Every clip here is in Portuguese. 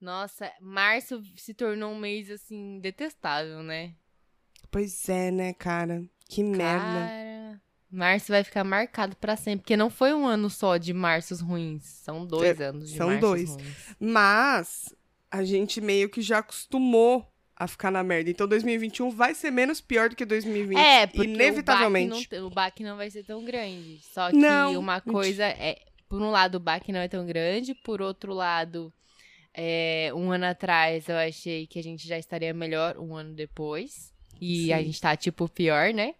Nossa, março se tornou um mês, assim, detestável, né? Pois é, né, cara? Que merda. Cara, março vai ficar marcado pra sempre. Porque não foi um ano só de marços ruins. São dois anos de são dois. ruins. Mas a gente meio que já acostumou a ficar na merda. Então 2021 vai ser menos pior do que 2020. É, porque inevitavelmente. O baque, não, o baque não vai ser tão grande. Só que Não, uma coisa é. Por um lado, o baque não é tão grande. Por outro lado, é, um ano atrás eu achei que a gente já estaria melhor um ano depois. E a Sim. gente tá, tipo, pior, né?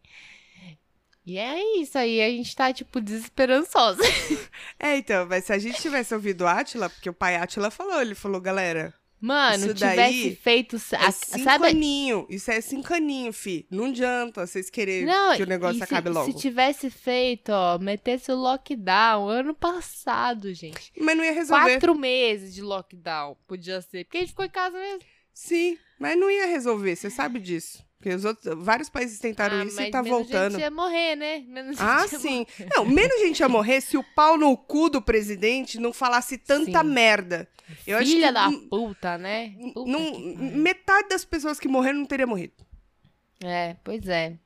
E é isso aí, a gente tá, tipo, desesperançosa. É, então, mas se a gente tivesse ouvido o Atila, porque o pai Atila falou, ele falou, galera, Mano, Isso tivesse daí feito. é cinco sabe, isso é cinco aninho, fi. Não adianta vocês quererem Não, que o negócio se- acabe logo. Se tivesse feito, ó, metesse o lockdown ano passado, gente. Mas não ia resolver. Quatro meses de lockdown, podia ser. Porque a gente ficou em casa mesmo. Sim, mas não ia resolver, você sabe disso. Porque os outros, vários países tentaram Ah, isso e tá menos voltando. gente ia morrer, né? Menos Ah, gente sim. morrer. Não, menos gente ia morrer se o pau no cu do presidente não falasse tanta Sim. merda. Eu Filha da puta, né? Puta não- metade das pessoas que morreram não teria morrido. É, pois é.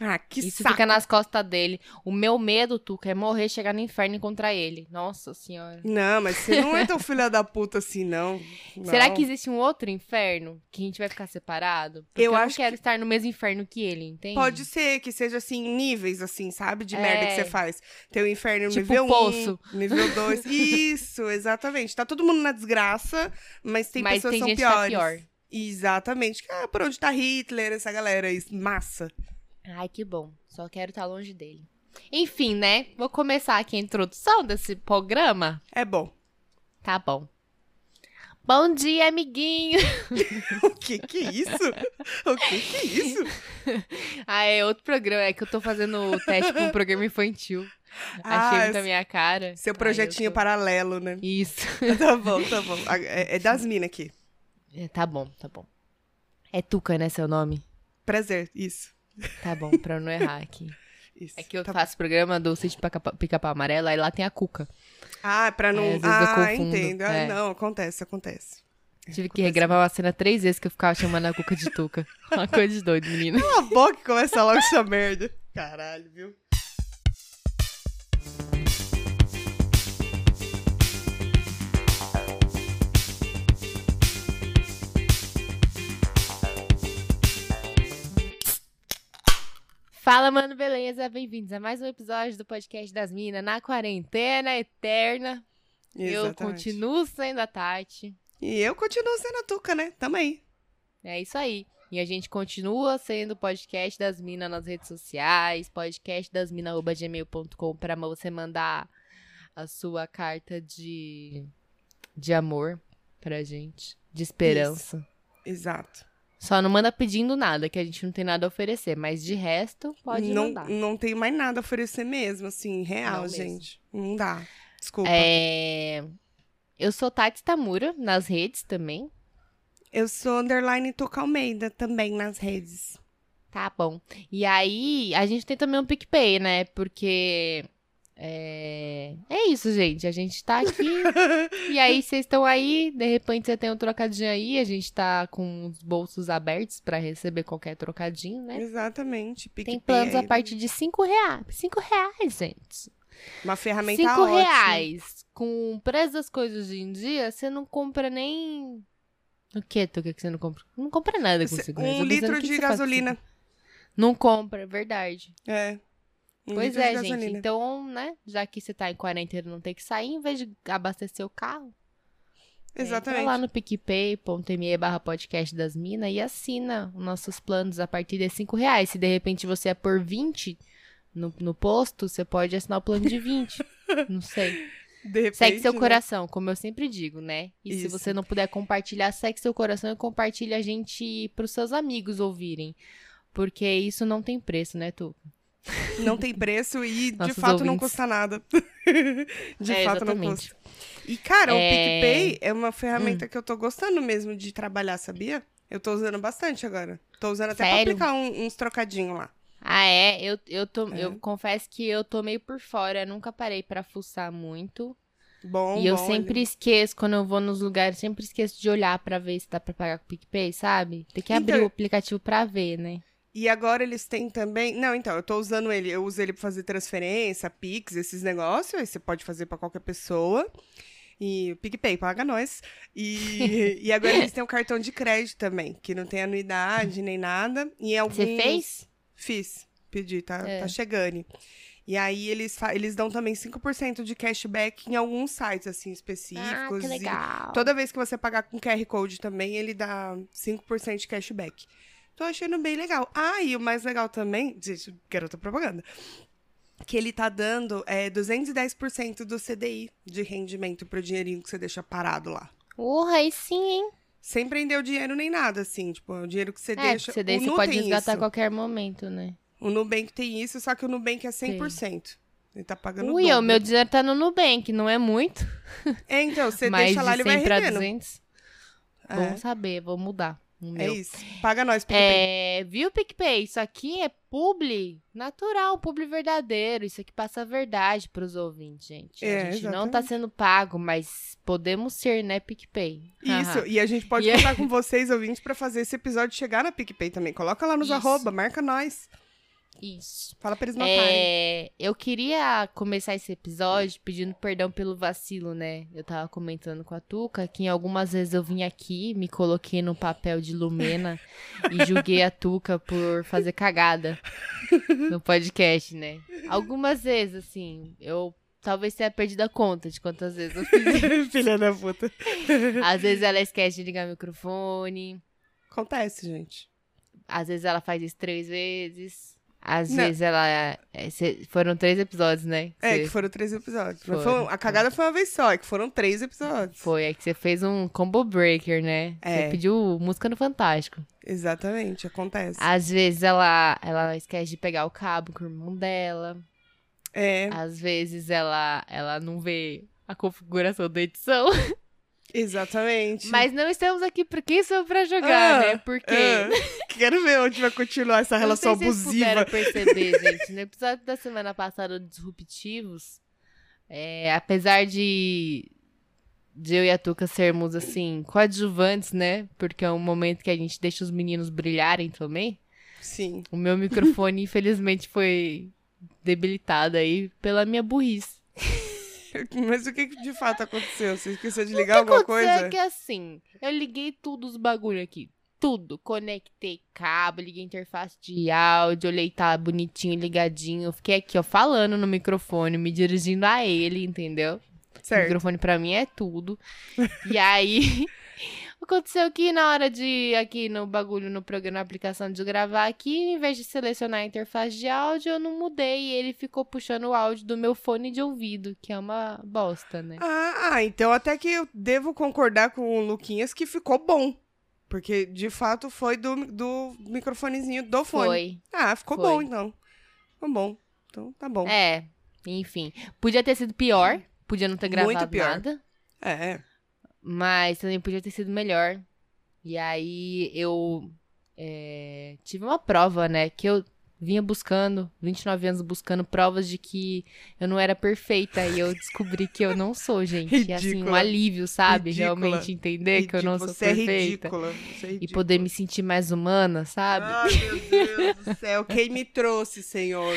Ah, que Isso saco. fica nas costas dele. O meu medo, Tuca, é morrer, chegar no inferno e encontrar ele. Nossa senhora. Não, mas você não é tão filha da puta assim, não. Será Não. que existe um outro inferno que a gente vai ficar separado? Porque Eu eu, não acho quero estar no mesmo inferno que ele, entende? Pode ser que seja assim, níveis, assim, sabe? De É. merda que você faz. Tem o inferno Tipo nível 1, poço. nível 2. Isso, exatamente. Tá todo mundo na desgraça, mas tem Mas pessoas tem que são gente que tá piores. pior. Exatamente. Ah, por onde tá Hitler, essa galera aí, massa. Ai, que bom. Só quero estar longe dele. Enfim, né? Vou começar aqui a introdução desse programa. É bom. Tá bom. Bom dia, amiguinho. O que que é isso? O que que é isso? ah, é outro programa. É que eu tô fazendo o teste pra um programa infantil. Ah, Achei muito a esse- minha cara. Seu projetinho tô- paralelo, né? Isso. Tá bom, tá bom. É, é das minas aqui. É, tá bom, tá bom. É Tuca, né, seu nome? Prazer, isso. Tá bom, pra eu não errar aqui. isso. É que eu Tá faço programa do Sítio Pica- Pica-Pau Amarelo, aí lá tem a Cuca. Ah, pra não. É, ah, entendo. Ah, É. não, acontece, acontece. Tive que regravar uma cena três vezes que eu ficava chamando a Cuca de Tuca. Uma coisa de doido, menina. Cala a boca e começa logo essa merda. Caralho, viu? Fala, mano, beleza? Bem-vindos a mais um episódio do podcast das Minas na quarentena eterna. Eu Exatamente. continuo sendo a Tati. E eu continuo sendo a Tuca, né? Também. É isso aí. E a gente continua sendo o podcast das minas nas redes sociais, podcast das minas.gmail.com pra você mandar a sua carta de, de amor pra gente, de esperança. Exato. Só não manda pedindo nada, que a gente não tem nada a oferecer, mas de resto, pode não, mandar. não tem mais nada a oferecer mesmo, assim, real, Não mesmo. gente. Não dá. Desculpa. É... Eu sou Tati Tamura, nas redes também. Eu sou underline Tuca Almeida também nas redes. Tá bom. E aí, a gente tem também um PicPay, né? Porque. É... é isso, gente. A gente tá aqui. e aí, vocês estão aí. De repente, você tem um trocadinho aí. A gente tá com os bolsos abertos pra receber qualquer trocadinho, né? Exatamente. Tem PicPay planos a partir de 5 reais. 5 reais, gente. Uma ferramenta 5 ótima. reais. Com o preço das coisas hoje em dia, você não compra nem. O que, Tuca, que você não compra? Não compra nada com Cê- 5 reais. Um litro o de gasolina. cinco? Não compra, é verdade. É. Pois é, gente. gasolina. Então, né, já que você tá em quarentena e não tem que sair, em vez de abastecer o carro, Exatamente. entra lá no picpay.me barra podcast das minas e assina os nossos planos a partir de 5 reais. Se de repente você é por 20 no, no posto, você pode assinar o plano de 20. não sei. Repente, Segue seu né? coração, como eu sempre digo, né? E se Isso. você não puder compartilhar, segue seu coração e compartilha a gente pros seus amigos ouvirem. Porque isso não tem preço, né, Tu? Não tem preço e de fato não ouvintes. custa nada. de É, fato não exatamente. custa. E, cara, o É. PicPay é uma ferramenta Hum. que eu tô gostando mesmo de trabalhar, sabia? Eu tô usando bastante agora. Tô usando até Sério? pra aplicar um- uns trocadinhos lá. Ah, é? Eu, eu, tô, É. eu confesso que eu tô meio por fora. Nunca parei pra fuçar muito. Bom, E eu bom, sempre ele- esqueço, quando eu vou nos lugares, sempre esqueço de olhar pra ver se dá pra pagar com o PicPay, sabe? Tem que abrir Então- o aplicativo pra ver, né? E agora eles têm também. Não, então, eu tô usando ele. Eu uso ele pra fazer transferência, Pix, esses negócios. Aí você pode fazer pra qualquer pessoa. E o PicPay paga nós. E, e agora eles têm o cartão de crédito também, que não tem anuidade nem nada. E alguns... Você fez? Fiz. Pedi, tá, É. tá chegando. E aí eles, eles dão também 5% de cashback em alguns sites, assim, Ah, específicos. que E legal. Toda vez que você pagar com QR Code também, ele dá 5% de cashback. Tô achando bem legal. Ah, e o mais legal também, gente, garota propaganda, que ele tá dando é, 210% do CDI de rendimento pro dinheirinho que você deixa parado lá. Porra, aí sim, hein? Sem prender o dinheiro nem nada, assim, tipo, o dinheiro que você É, deixa. você, o você Nu pode resgatar a qualquer momento, né? O Nubank tem isso, só que o Nubank é 100%. Ele tá pagando Ui, o meu dinheiro tá no Nubank, não é muito, É, então, você deixa lá, de ele vai 100 pra rendendo. 200. É, Bom saber, vou mudar é meu. isso. Paga nós, PicPay. É, viu, PicPay? Isso aqui é publi natural, publi verdadeiro. Isso aqui passa a verdade pros ouvintes, gente. É, a gente não tá exatamente. sendo pago, mas podemos ser, né, PicPay? Isso, e a gente pode E é- contar com vocês, ouvintes, pra fazer esse episódio chegar na PicPay também. Coloca lá nos Isso. arroba, marca nós. Isso. Fala pra eles matarem. É, eu queria começar esse episódio pedindo perdão pelo vacilo, né? Eu tava comentando com a Tuca que em algumas vezes eu vim aqui, me coloquei no papel de Lumena e julguei a Tuca por fazer cagada no podcast, né? Algumas vezes, assim, eu talvez tenha perdido a conta de quantas vezes eu fiz. isso. Filha da puta. Às vezes ela esquece de ligar o microfone, Acontece, gente. às vezes ela faz isso três vezes. Às Não. vezes ela. é, cê- foram três episódios, né? É, Cê- que foram três episódios. Foram, foi- a cagada foi uma vez só, é que foram três episódios. Foi, é que você fez um combo breaker, né? É. Você pediu música no Fantástico. Exatamente, acontece. Às vezes ela, ela esquece de pegar o cabo com o irmão dela. É, Às vezes ela, ela não vê a configuração da edição. exatamente. Mas não estamos aqui por quem sou pra jogar, Ah, né? Porque. Ah, quero ver onde vai continuar essa relação não sei se vocês abusiva. puderam perceber, gente. No episódio da semana passada, Disruptivos, é, apesar de, de eu e a Tuca sermos, assim, coadjuvantes, né? Porque é um momento que a gente deixa os meninos brilharem também. Sim. O meu microfone, infelizmente, foi debilitado aí pela minha burrice. Mas o que de fato aconteceu? Você esqueceu de O que ligar alguma aconteceu coisa? é que assim, eu liguei tudo os bagulho aqui. Tudo. Conectei cabo, liguei interface de áudio, olhei tá bonitinho, ligadinho. Fiquei aqui, ó, falando no microfone, me dirigindo a ele, entendeu? O Certo. microfone pra mim é tudo. e aí, aconteceu que na hora de, aqui no bagulho, no programa, na aplicação de gravar aqui, em vez de selecionar a interface de áudio, eu não mudei. E ele ficou puxando o áudio do meu fone de ouvido, que é uma bosta, né? Ah, ah, então até que eu devo concordar com o Luquinhas que ficou bom. Porque, de fato, foi do, do microfonezinho do fone. Foi. Ah, ficou Foi. bom, então. Ficou bom. Então, tá bom. É, enfim. Podia ter sido pior, podia não ter Muito gravado pior. nada, É. mas também podia ter sido melhor. E aí eu é, tive uma prova, né, que eu vinha buscando, 29 anos buscando provas de que eu não era perfeita e eu descobri que eu não sou, gente. E assim, um Ridícula. alívio, sabe? Ridícula. Realmente entender que eu não sou Você é perfeita. ridícula. Você é e ridícula. poder me sentir mais humana, sabe? Ai, meu Deus do céu. Quem me trouxe, senhor?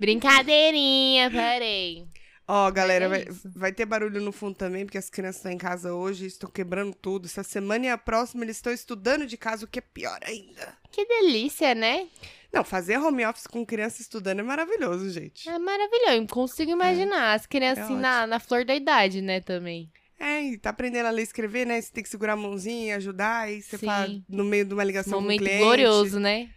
Brincadeirinha, parei. Ó, galera, é vai, vai ter barulho no fundo também, porque as crianças estão em casa hoje, estão quebrando tudo. Essa semana e a próxima eles estão estudando de casa, o que é pior ainda. Que delícia, né? Não, fazer home office com criança estudando é maravilhoso, gente. É maravilhoso, eu consigo imaginar. As crianças É assim, na, na flor da idade, né, também. É, e tá aprendendo a ler e escrever, né? Você tem que segurar a mãozinha, ajudar, aí você Sim. fala no meio de uma ligação Momento com o cliente. glorioso, né?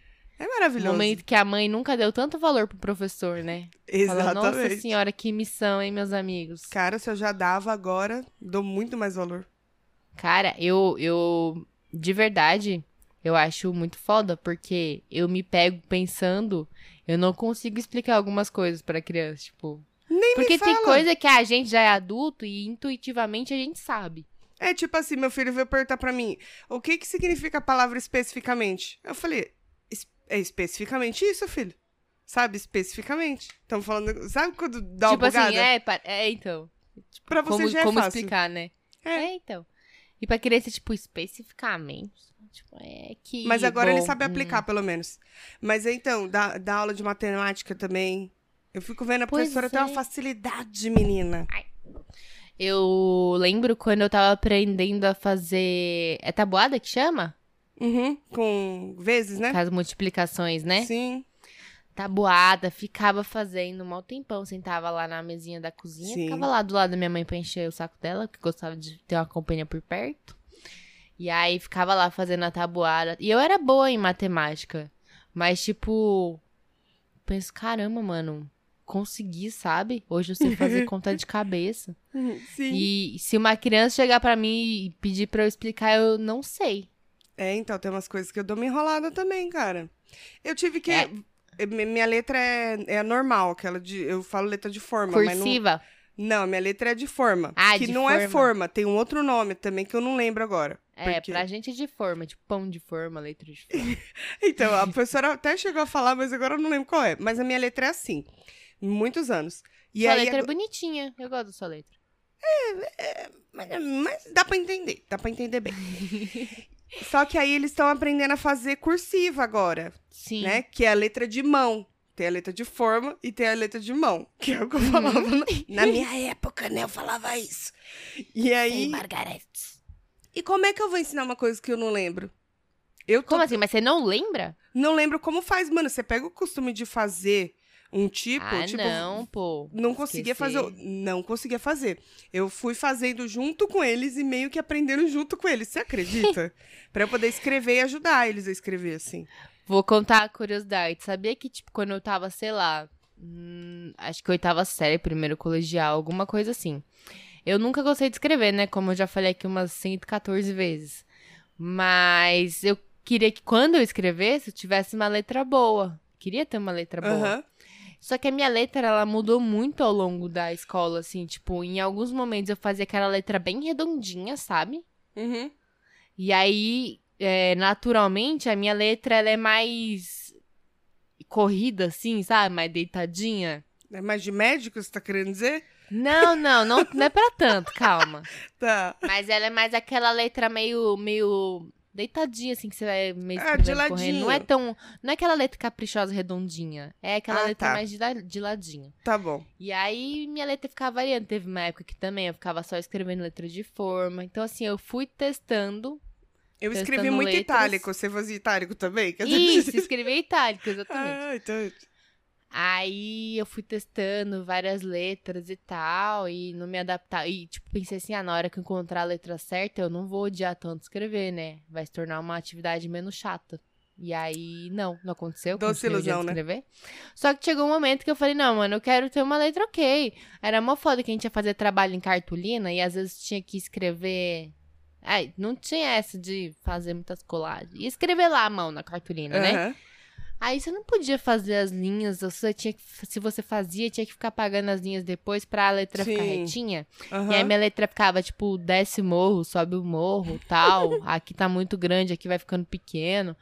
É maravilhoso. Momento que a mãe nunca deu tanto valor pro professor, né? Fala, nossa Exatamente. senhora, que missão, hein, meus amigos? Cara, se eu já dava agora, dou muito mais valor. Cara, eu, eu, de verdade, eu acho muito foda, porque eu me pego pensando, eu não consigo explicar algumas coisas pra criança, tipo... Nem Porque me tem fala. coisa que a gente já é adulto e intuitivamente a gente sabe. É tipo assim, meu filho veio perguntar pra mim, o que que significa a palavra especificamente? Eu falei, "Es- é especificamente isso, filho. Sabe, especificamente. Estamos falando, sabe quando dá tipo uma assim, bugada? é, pa- é, então. Tipo, Pra você como, já é como fácil. explicar, né? É. então. E pra criança, tipo, especificamente. Tipo, é que. Mas agora ele bom, sabe hum. aplicar, pelo menos. Mas então, dá, dá aula de matemática também. Eu fico vendo, a Pois professora tem uma é. facilidade, menina. Eu lembro quando eu tava aprendendo a fazer. É tabuada que chama? Uhum, com vezes, né? Com as multiplicações, né? Sim. Tabuada, ficava fazendo um mau tempão, sentava lá na mesinha da cozinha, Sim. ficava lá do lado da minha mãe pra encher o saco dela, que gostava de ter uma companhia por perto. E aí ficava lá fazendo a tabuada. E eu era boa em matemática, mas tipo, penso, caramba, mano, consegui, sabe? Hoje eu sei fazer conta de cabeça. Sim. E se uma criança chegar pra mim e pedir pra eu explicar, eu não sei. É, então, tem umas coisas que eu dou uma enrolada também, cara. Eu tive que. É. eh, mi- Minha letra é, é normal, aquela de. Eu falo letra de forma, mas não. Cursiva. Não, minha letra é de forma. Ah, que de não é forma. forma, tem um outro nome também que eu não lembro agora. É, Porque- pra gente é de forma, tipo pão de forma, letra de forma. Então, a professora até chegou a falar, mas agora eu não lembro qual é. Mas a minha letra é assim. Muitos anos. E sua aí, letra é bonitinha, eu gosto da sua letra. mas, mas dá pra entender, dá pra entender bem. Só que aí eles estão aprendendo a fazer cursiva agora, Sim. né? Que é a letra de mão. Tem a letra de forma e tem a letra de mão, que é o que eu Uhum. falava na, na minha época, né? Eu falava isso. E aí, Margaret. e como é que eu vou ensinar uma coisa que eu não lembro? Eu tô Como assim? Mas você não lembra? Não lembro como faz, mano. Você pega o costume de fazer um tipo, ah, tipo, não, pô. não conseguia fazer, Esquecer. não conseguia fazer. Eu fui fazendo junto com eles e meio que aprendendo junto com eles. Você acredita? Pra eu poder escrever e ajudar eles a escrever assim. Vou contar a curiosidade. Sabia que, tipo, quando eu tava, sei lá, hum, acho que oitava série, primeiro colegial, alguma coisa assim. Eu nunca gostei de escrever, né? Como eu já falei aqui umas 114 vezes. Mas eu queria que quando eu escrevesse, eu tivesse uma letra boa. Queria ter uma letra boa. Aham. Só que a minha letra, ela mudou muito ao longo da escola, assim. Tipo, em alguns momentos eu fazia aquela letra bem redondinha, sabe? Uhum. E aí, é, naturalmente, a minha letra, ela é mais corrida, assim, sabe? Mais deitadinha. É mais de médico, você tá querendo dizer? Não, não, não, não é pra tanto, calma. Tá. Mas ela é mais aquela letra meio, meio deitadinha, assim, que você vai meio Ah, de escrevendo, correndo. Não é ladinho. tão, não é aquela letra caprichosa, redondinha. É aquela Ah, letra tá. mais de, de ladinho. Tá bom. E aí, minha letra ficava variando. Teve uma época que também eu ficava só escrevendo letra de forma. Então, assim, eu fui testando. Eu Testando escrevi muito letras. itálico. Você fazia itálico também? Quer dizer- Isso, escrever itálico, exatamente. Ah, então. Aí eu fui testando várias letras e tal, e não me adaptar. E, tipo, pensei assim, ah, na hora que eu encontrar a letra certa, eu não vou odiar tanto escrever, né? Vai se tornar uma atividade menos chata. E aí, não, não aconteceu. Doce ilusão, né? escrever. Só que chegou um momento que eu falei, não, mano, eu quero ter uma letra ok. Era mó foda que a gente ia fazer trabalho em cartolina e às vezes tinha que escrever. Ai, não tinha essa de fazer muitas colagens. E escrever lá a mão na cartolina, né? Aí você não podia fazer as linhas, você tinha que, se você fazia, tinha que ficar pagando as linhas depois pra a letra ficar Sim. retinha. E aí minha letra ficava, tipo, desce morro, sobe o morro, tal. aqui tá muito grande, aqui vai ficando pequeno.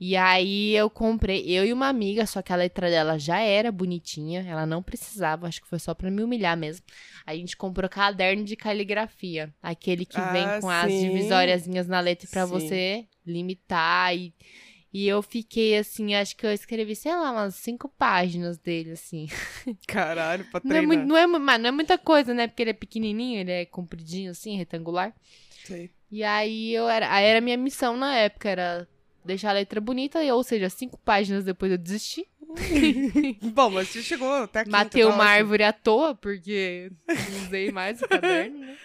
E aí eu comprei, eu e uma amiga, só que a letra dela já era bonitinha, ela não precisava, acho que foi só pra me humilhar mesmo. A gente comprou caderno de caligrafia, aquele que vem Ah, com as sim. divisóriazinhas na letra pra Sim. você limitar e e eu fiquei assim, acho que eu escrevi, sei lá, umas cinco páginas dele, assim. Caralho, pra Não é, treinar. muito, não, é, mas não é muita coisa, né? Porque ele é pequenininho, ele é compridinho, assim, retangular. Sei. E aí eu era, aí era a minha missão na época, era deixar a letra bonita, e, ou seja, cinco páginas depois eu desisti. Bom, mas você chegou até aqui. Matei tá uma ótimo. árvore à toa, porque não usei mais o caderno, né?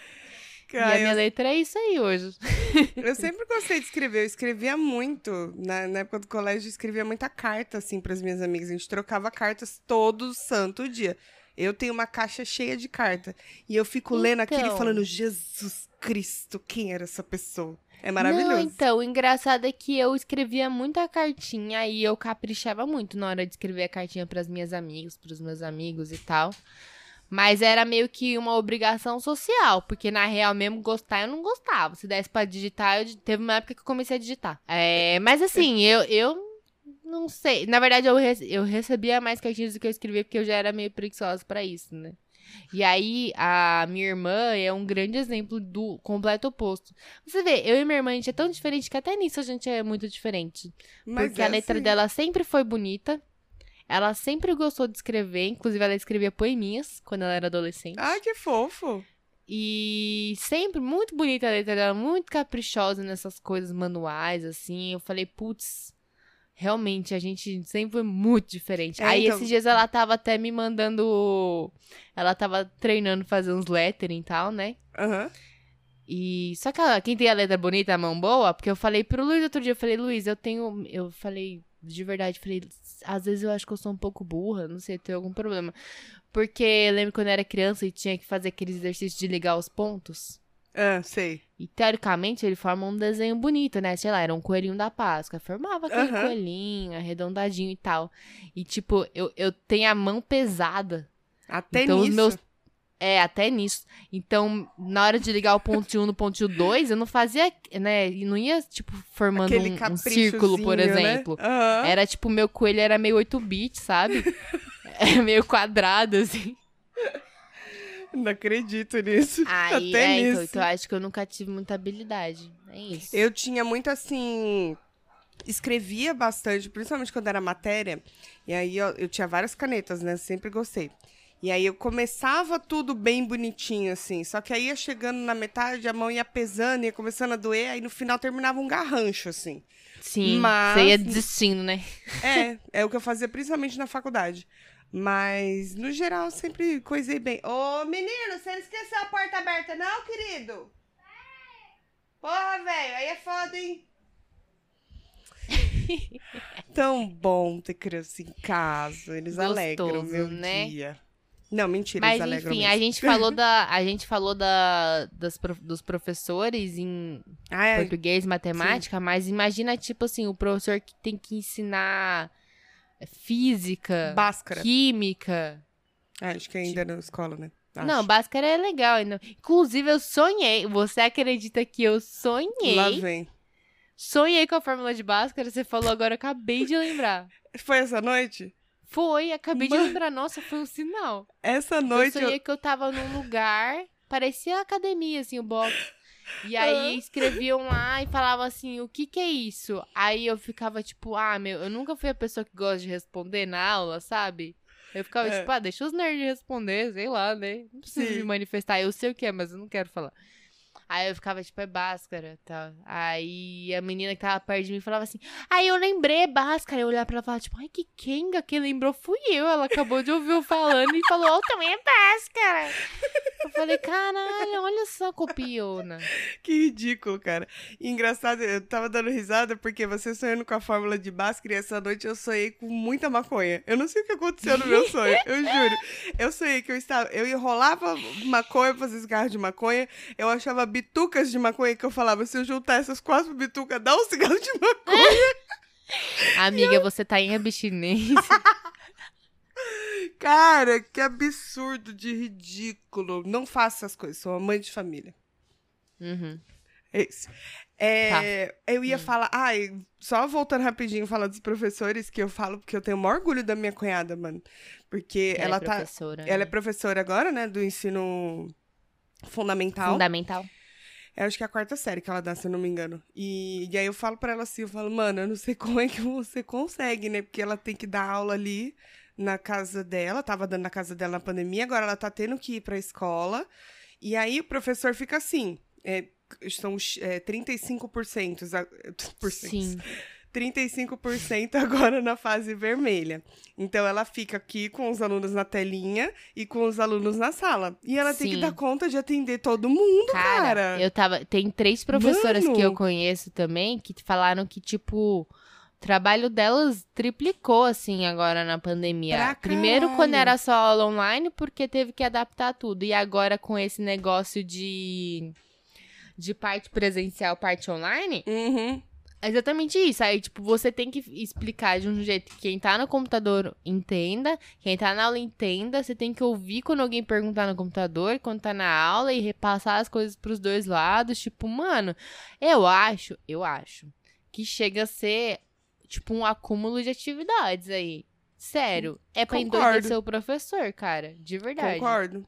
E a Cara, minha eu, letra é isso aí hoje. eu sempre gostei de escrever. Eu escrevia muito. Na, na época do colégio, eu escrevia muita carta, assim, pras minhas amigas. A gente trocava cartas todo santo dia. Eu tenho uma caixa cheia de carta. E eu fico lendo aquilo e Então. falando, Jesus Cristo, quem era essa pessoa? É maravilhoso. Não, então, o engraçado é que eu escrevia muita cartinha e eu caprichava muito na hora de escrever a cartinha pras minhas amigas, pros meus amigos e tal. Mas era meio que uma obrigação social, porque na real mesmo gostar eu não gostava. Se desse pra digitar, eu, teve uma época que eu comecei a digitar. É, mas assim, eu, eu não sei. Na verdade, eu, eu recebia mais cartinhas do que eu escrevia, porque eu já era meio preguiçosa pra isso, né? E aí, a minha irmã é um grande exemplo do completo oposto. Você vê, eu e minha irmã, a gente é tão diferente que até nisso a gente é muito diferente. Mas porque é a letra assim. dela sempre foi bonita. Ela sempre gostou de escrever, inclusive ela escrevia poeminhas quando ela era adolescente. Ai, que fofo. E sempre muito bonita a letra dela, muito caprichosa nessas coisas manuais, assim. Eu falei, putz, realmente a gente sempre foi muito diferente. É, Aí então- esses dias ela tava até me mandando. Ela tava treinando fazer uns lettering e tal, né? Aham. E só que ela- quem tem a letra bonita, a mão boa, porque eu falei pro Luiz outro dia, eu falei, Luiz, eu tenho. Eu falei, de verdade, falei, às vezes eu acho que eu sou um pouco burra, não sei, tem algum problema. Porque eu lembro quando eu era criança e tinha que fazer aqueles exercícios de ligar os pontos. Ah, sei. E teoricamente ele forma um desenho bonito, né? Sei lá, era um coelhinho da Páscoa. Formava aquele Aham. coelhinho, arredondadinho e tal. E tipo, eu, eu tenho a mão pesada. Até Então, os nisso. meus- É, até nisso. Então, na hora de ligar o ponto 1 no ponto 2, eu não fazia, né? E não ia, tipo, formando um, um círculo, por né? exemplo. Aham. Era tipo, meu coelho era meio 8 bits, sabe? é meio quadrado, assim. Não acredito nisso. Aí, Até é, então, nisso. então eu acho que eu nunca tive muita habilidade. É isso. Eu tinha muito assim. Escrevia bastante, principalmente quando era matéria. E aí ó, eu tinha várias canetas, né? Sempre gostei. E aí eu começava tudo bem bonitinho, assim. Só que aí ia chegando na metade, a mão ia pesando, ia começando a doer, aí no final terminava um garrancho, assim. Sim, Mas- você ia desistindo, né? É, é o que eu fazia principalmente na faculdade. Mas, no geral, sempre coisei bem. Ô, menino, você não esqueceu a porta aberta, não, querido? Porra, velho, aí é foda, hein? Tão bom ter criança em casa. Eles Gostoso, alegram meu né? dia. Não, mentira, Mas enfim, a gente falou da a gente falou da das dos professores em Ah, é, português, matemática, mas imagina tipo assim, o professor que tem que ensinar física, Báscara. química. Ah, acho que ainda na escola, né? Acho. Não, Bhaskara é legal ainda. Inclusive eu sonhei, você acredita que eu sonhei? Lá vem. Sonhei com a fórmula de Bhaskara, você falou agora, eu acabei de lembrar. Foi essa noite? Foi, acabei de Mano. lembrar. Nossa, foi um sinal. Essa noite eu eu... sonhei que eu tava num lugar, parecia academia, assim, o box. E aí escreviam lá e falavam assim, o que que é isso? Aí eu ficava tipo, ah, meu, eu nunca fui a pessoa que gosta de responder na aula, sabe? Eu ficava É. tipo, ah, deixa os nerds responder, sei lá, né? Não precisa Sim. me manifestar, eu sei o que é, mas eu não quero falar. Aí eu ficava tipo, é Bhaskara, tal. Aí a menina que tava perto de mim falava assim, aí eu lembrei, é Bhaskara. Eu olhava pra ela e falava tipo, ai, que Kenga, quem lembrou fui eu. Ela acabou de ouvir eu falando e falou, oh, também é Bhaskara. Eu falei, caralho, olha só, copiona. Que ridículo, cara. E engraçado, eu tava dando risada porque você sonhando com a fórmula de Bhaskara e essa noite eu sonhei com muita maconha. Eu não sei o que aconteceu no meu sonho, eu juro. Eu sonhei que eu estava, eu enrolava maconha, fazia cigarro de maconha, eu achava bitucas de maconha que eu falava, se eu juntar essas quatro bitucas, dá um cigarro de maconha. Amiga, você tá em abstinência. Cara, que absurdo de ridículo. Não faça essas coisas, sou uma mãe de família. Uhum. É isso. É, Tá. Eu ia Hum. falar. Ai, só voltando rapidinho falar dos professores, que eu falo porque eu tenho o maior orgulho da minha cunhada, mano. Porque ela, é tá. Ela é né? professora agora, né? Do ensino fundamental. fundamental. Eu acho que é a quarta série que ela dá, se eu não me engano. E, e aí eu falo pra ela assim, eu falo, mano, eu não sei como é que você consegue, né? Porque ela tem que dar aula ali na casa dela, tava dando na casa dela na pandemia, agora ela tá tendo que ir pra escola. E aí o professor fica assim, é, são é, 35%, a- por. Sim. 35% agora na fase vermelha. Então ela fica aqui com os alunos na telinha e com os alunos na sala. E ela tem que Sim. dar conta de atender todo mundo, Cara, cara. eu tava. Tem três professoras Mano. que eu conheço também que falaram que, tipo, o trabalho delas triplicou, assim, agora na pandemia. Primeiro, quando era só aula online, porque teve que adaptar tudo. E agora, com esse negócio de. De parte presencial, parte online, Uhum. Exatamente isso. Aí, tipo, você tem que explicar de um jeito que quem tá no computador entenda, quem tá na aula entenda. Você tem que ouvir quando alguém perguntar no computador, quando tá na aula e repassar as coisas pros dois lados. Tipo, mano, eu acho, eu acho que chega a ser, tipo, um acúmulo de atividades aí. Sério. É pra Concordo. endoidecer o professor, cara. De verdade. Concordo.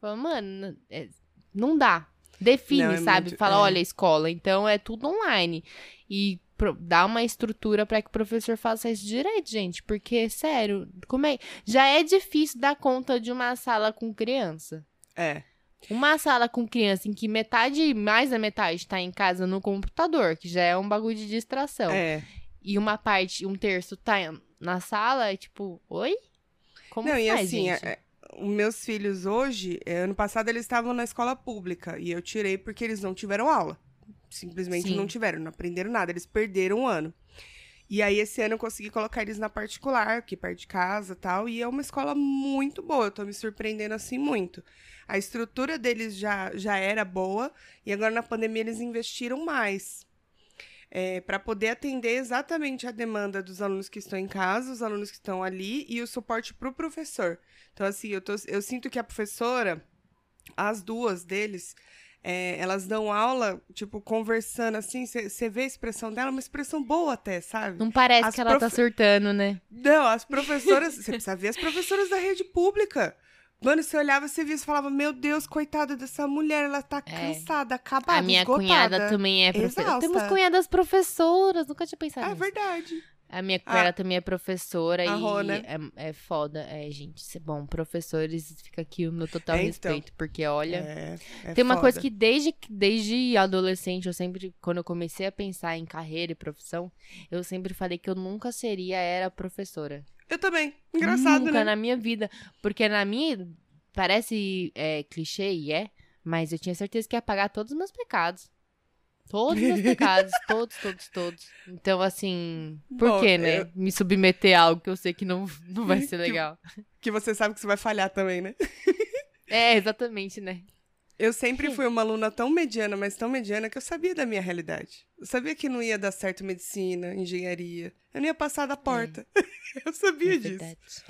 Fala, mano, é, não dá. Define, Não, é sabe? muito- Fala, é. olha, escola, então é tudo online. E dá uma estrutura pra que o professor faça isso direito, gente. Porque, sério, como é. Já é difícil dar conta de uma sala com criança. É. Uma sala com criança em que metade, mais da metade, tá em casa no computador, que já é um bagulho de distração. É. E uma parte, um terço tá na sala, é tipo, oi? Como Não, faz, e assim, gente? é- é, os meus filhos hoje, é, ano passado eles estavam na escola pública e eu tirei porque eles não tiveram aula. Simplesmente Sim. não tiveram, não aprenderam nada, eles perderam um ano. E aí esse ano eu consegui colocar eles na particular, aqui perto de casa, tal, e é uma escola muito boa, eu tô me surpreendendo assim muito. A estrutura deles já já era boa e agora na pandemia eles investiram mais. Para poder atender exatamente a demanda dos alunos que estão em casa, os alunos que estão ali e o suporte para o professor. Então, assim, eu, tô- eu sinto que a professora, as duas deles, é, elas dão aula, tipo, conversando assim, você vê a expressão dela, uma expressão boa até, sabe? Não parece as que ela tá surtando, né? Não, as professoras, você precisa ver as professoras da rede pública. Mano, você olhava, você via, você falava, meu Deus, coitada dessa mulher, ela tá É. cansada, acabada, a minha esgotada. cunhada também é professora. Temos cunhadas professoras, nunca tinha pensado É nisso. verdade. A minha cunhada também é professora a e Rô, né? é, é foda. É, gente, isso é bom. Professores, fica aqui o meu total É, então. respeito, porque olha. É, é Tem uma coisa foda. que desde, desde adolescente, eu sempre, quando eu comecei a pensar em carreira e profissão, eu sempre falei que eu nunca seria, era professora. Eu também. Engraçado, nunca né? na minha vida. Porque na minha, parece é, clichê e é, mas eu tinha certeza que ia pagar todos os meus pecados. Todos os meus pecados, todos, todos, todos. Então, assim, por Bom, que, né? eu- Me submeter a algo que eu sei que não, não vai ser Que- legal. Que você sabe que você vai falhar também, né? É, exatamente, né? Eu sempre fui uma aluna tão mediana, mas tão mediana, que eu sabia da minha realidade. Eu sabia que não ia dar certo medicina, engenharia. Eu não ia passar da porta. eu sabia É disso.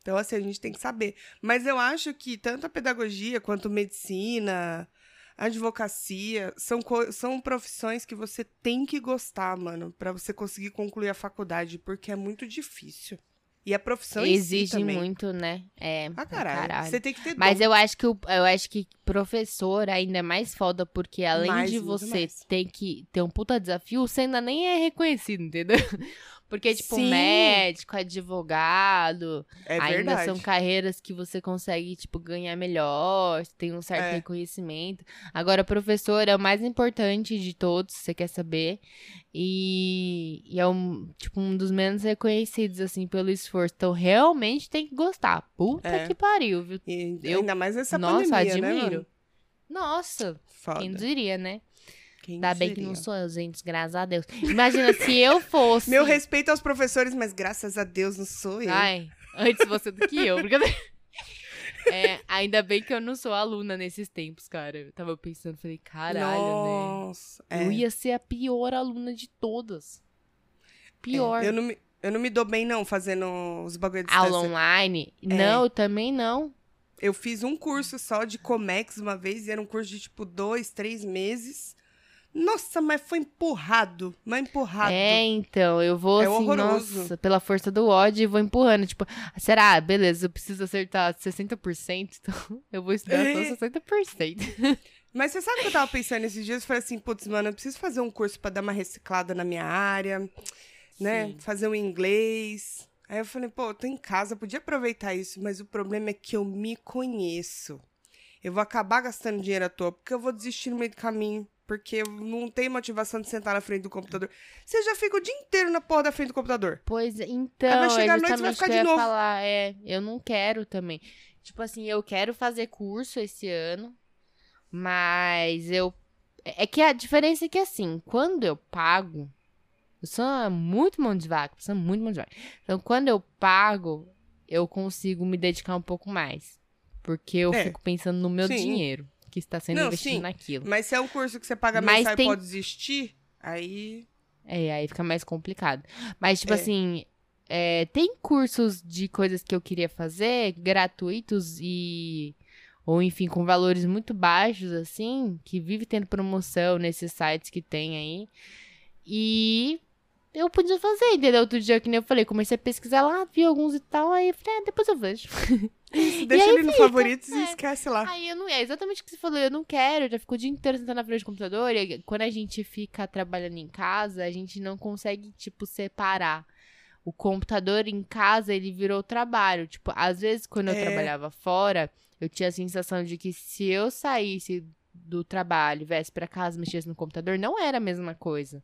Então, assim, a gente tem que saber. Mas eu acho que tanto a pedagogia quanto medicina, advocacia, são, são profissões que você tem que gostar, mano, pra você conseguir concluir a faculdade, porque é muito difícil. E a profissão si Exige também. muito, né? É, Ah, pra caralho. Você tem que ter Mas dom. eu acho que o, eu acho que professor ainda é mais foda, porque além Mais, de você ter que ter um puta desafio, você ainda nem é reconhecido, entendeu? Porque, tipo, Sim. médico, advogado, É ainda verdade. são carreiras que você consegue, tipo, ganhar melhor, tem um certo É. reconhecimento. Agora, professor é o mais importante de todos, você quer saber. E, e é um, tipo, um dos menos reconhecidos, assim, pelo esforço. Então, realmente tem que gostar. Puta É. que pariu, viu? E Eu- ainda mais nessa Nossa, pandemia, né, admiro. mano? Nossa, Foda. quem diria, né? Quem Ainda bem que não sou eu, gente, graças a Deus. Imagina se eu fosse. Meu respeito aos professores, mas graças a Deus não sou eu. Ai, antes você do que eu. Brincadeira. É, ainda bem que eu não sou aluna nesses tempos, cara. Eu tava pensando, falei, caralho, Nossa. né? é. Eu ia ser a pior aluna de todas. Pior. É, eu, não me, eu não me dou bem, não, fazendo os bagulho de Aula online? É. Não, eu também não. Eu fiz um curso só de Comex uma vez, e era um curso de, tipo, dois, três meses. Nossa, mas foi empurrado. Mas empurrado. É, então, eu vou É assim, horroroso. nossa, pela força do ódio e vou empurrando. Tipo, será? Beleza, eu preciso acertar 60%, então eu vou estudar É. só 60%. Mas você sabe o que eu tava pensando esses dias? Eu falei assim, putz, mano, eu preciso fazer um curso pra dar uma reciclada na minha área, né? Sim. Fazer um inglês. Aí eu falei, pô, eu tô em casa, podia aproveitar isso, mas o problema é que eu me conheço. Eu vou acabar gastando dinheiro à toa, porque eu vou desistir no meio do caminho. Porque não tenho motivação de sentar na frente do computador. Você já fica o dia inteiro na porra da frente do computador. Pois então, Aí vai chegar é à noite e vai ficar de novo. falar. É, eu não quero também. Tipo assim, eu quero fazer curso esse ano, mas eu. É que a diferença é que assim, quando eu pago, eu sou muito mão de vaca, sou muito mão de vaca. Então, quando eu pago, eu consigo me dedicar um pouco mais. Porque eu É. fico pensando no meu Sim. dinheiro que está sendo Não, investido sim. naquilo. Mas se é um curso que você paga Mas mensal tem- e pode desistir, aí. É, aí fica mais complicado. Mas, tipo É. assim, é, tem cursos de coisas que eu queria fazer, gratuitos e. Ou, enfim, com valores muito baixos, assim, que vive tendo promoção nesses sites que tem aí. E eu podia fazer, entendeu? Outro dia, que nem eu falei, comecei a pesquisar lá, vi alguns e tal, aí eu falei, ah, depois eu vejo. Isso, deixa ele no favoritos e é. esquece lá. Aí eu não. É exatamente o que você falou, eu não quero, eu já fico o dia inteiro sentado na frente do computador. E quando a gente fica trabalhando em casa, a gente não consegue, tipo, separar. O computador em casa, ele virou trabalho. Tipo, às vezes, quando eu É. trabalhava fora, eu tinha a sensação de que se eu saísse do trabalho, viesse pra casa, mexesse no computador, não era a mesma coisa.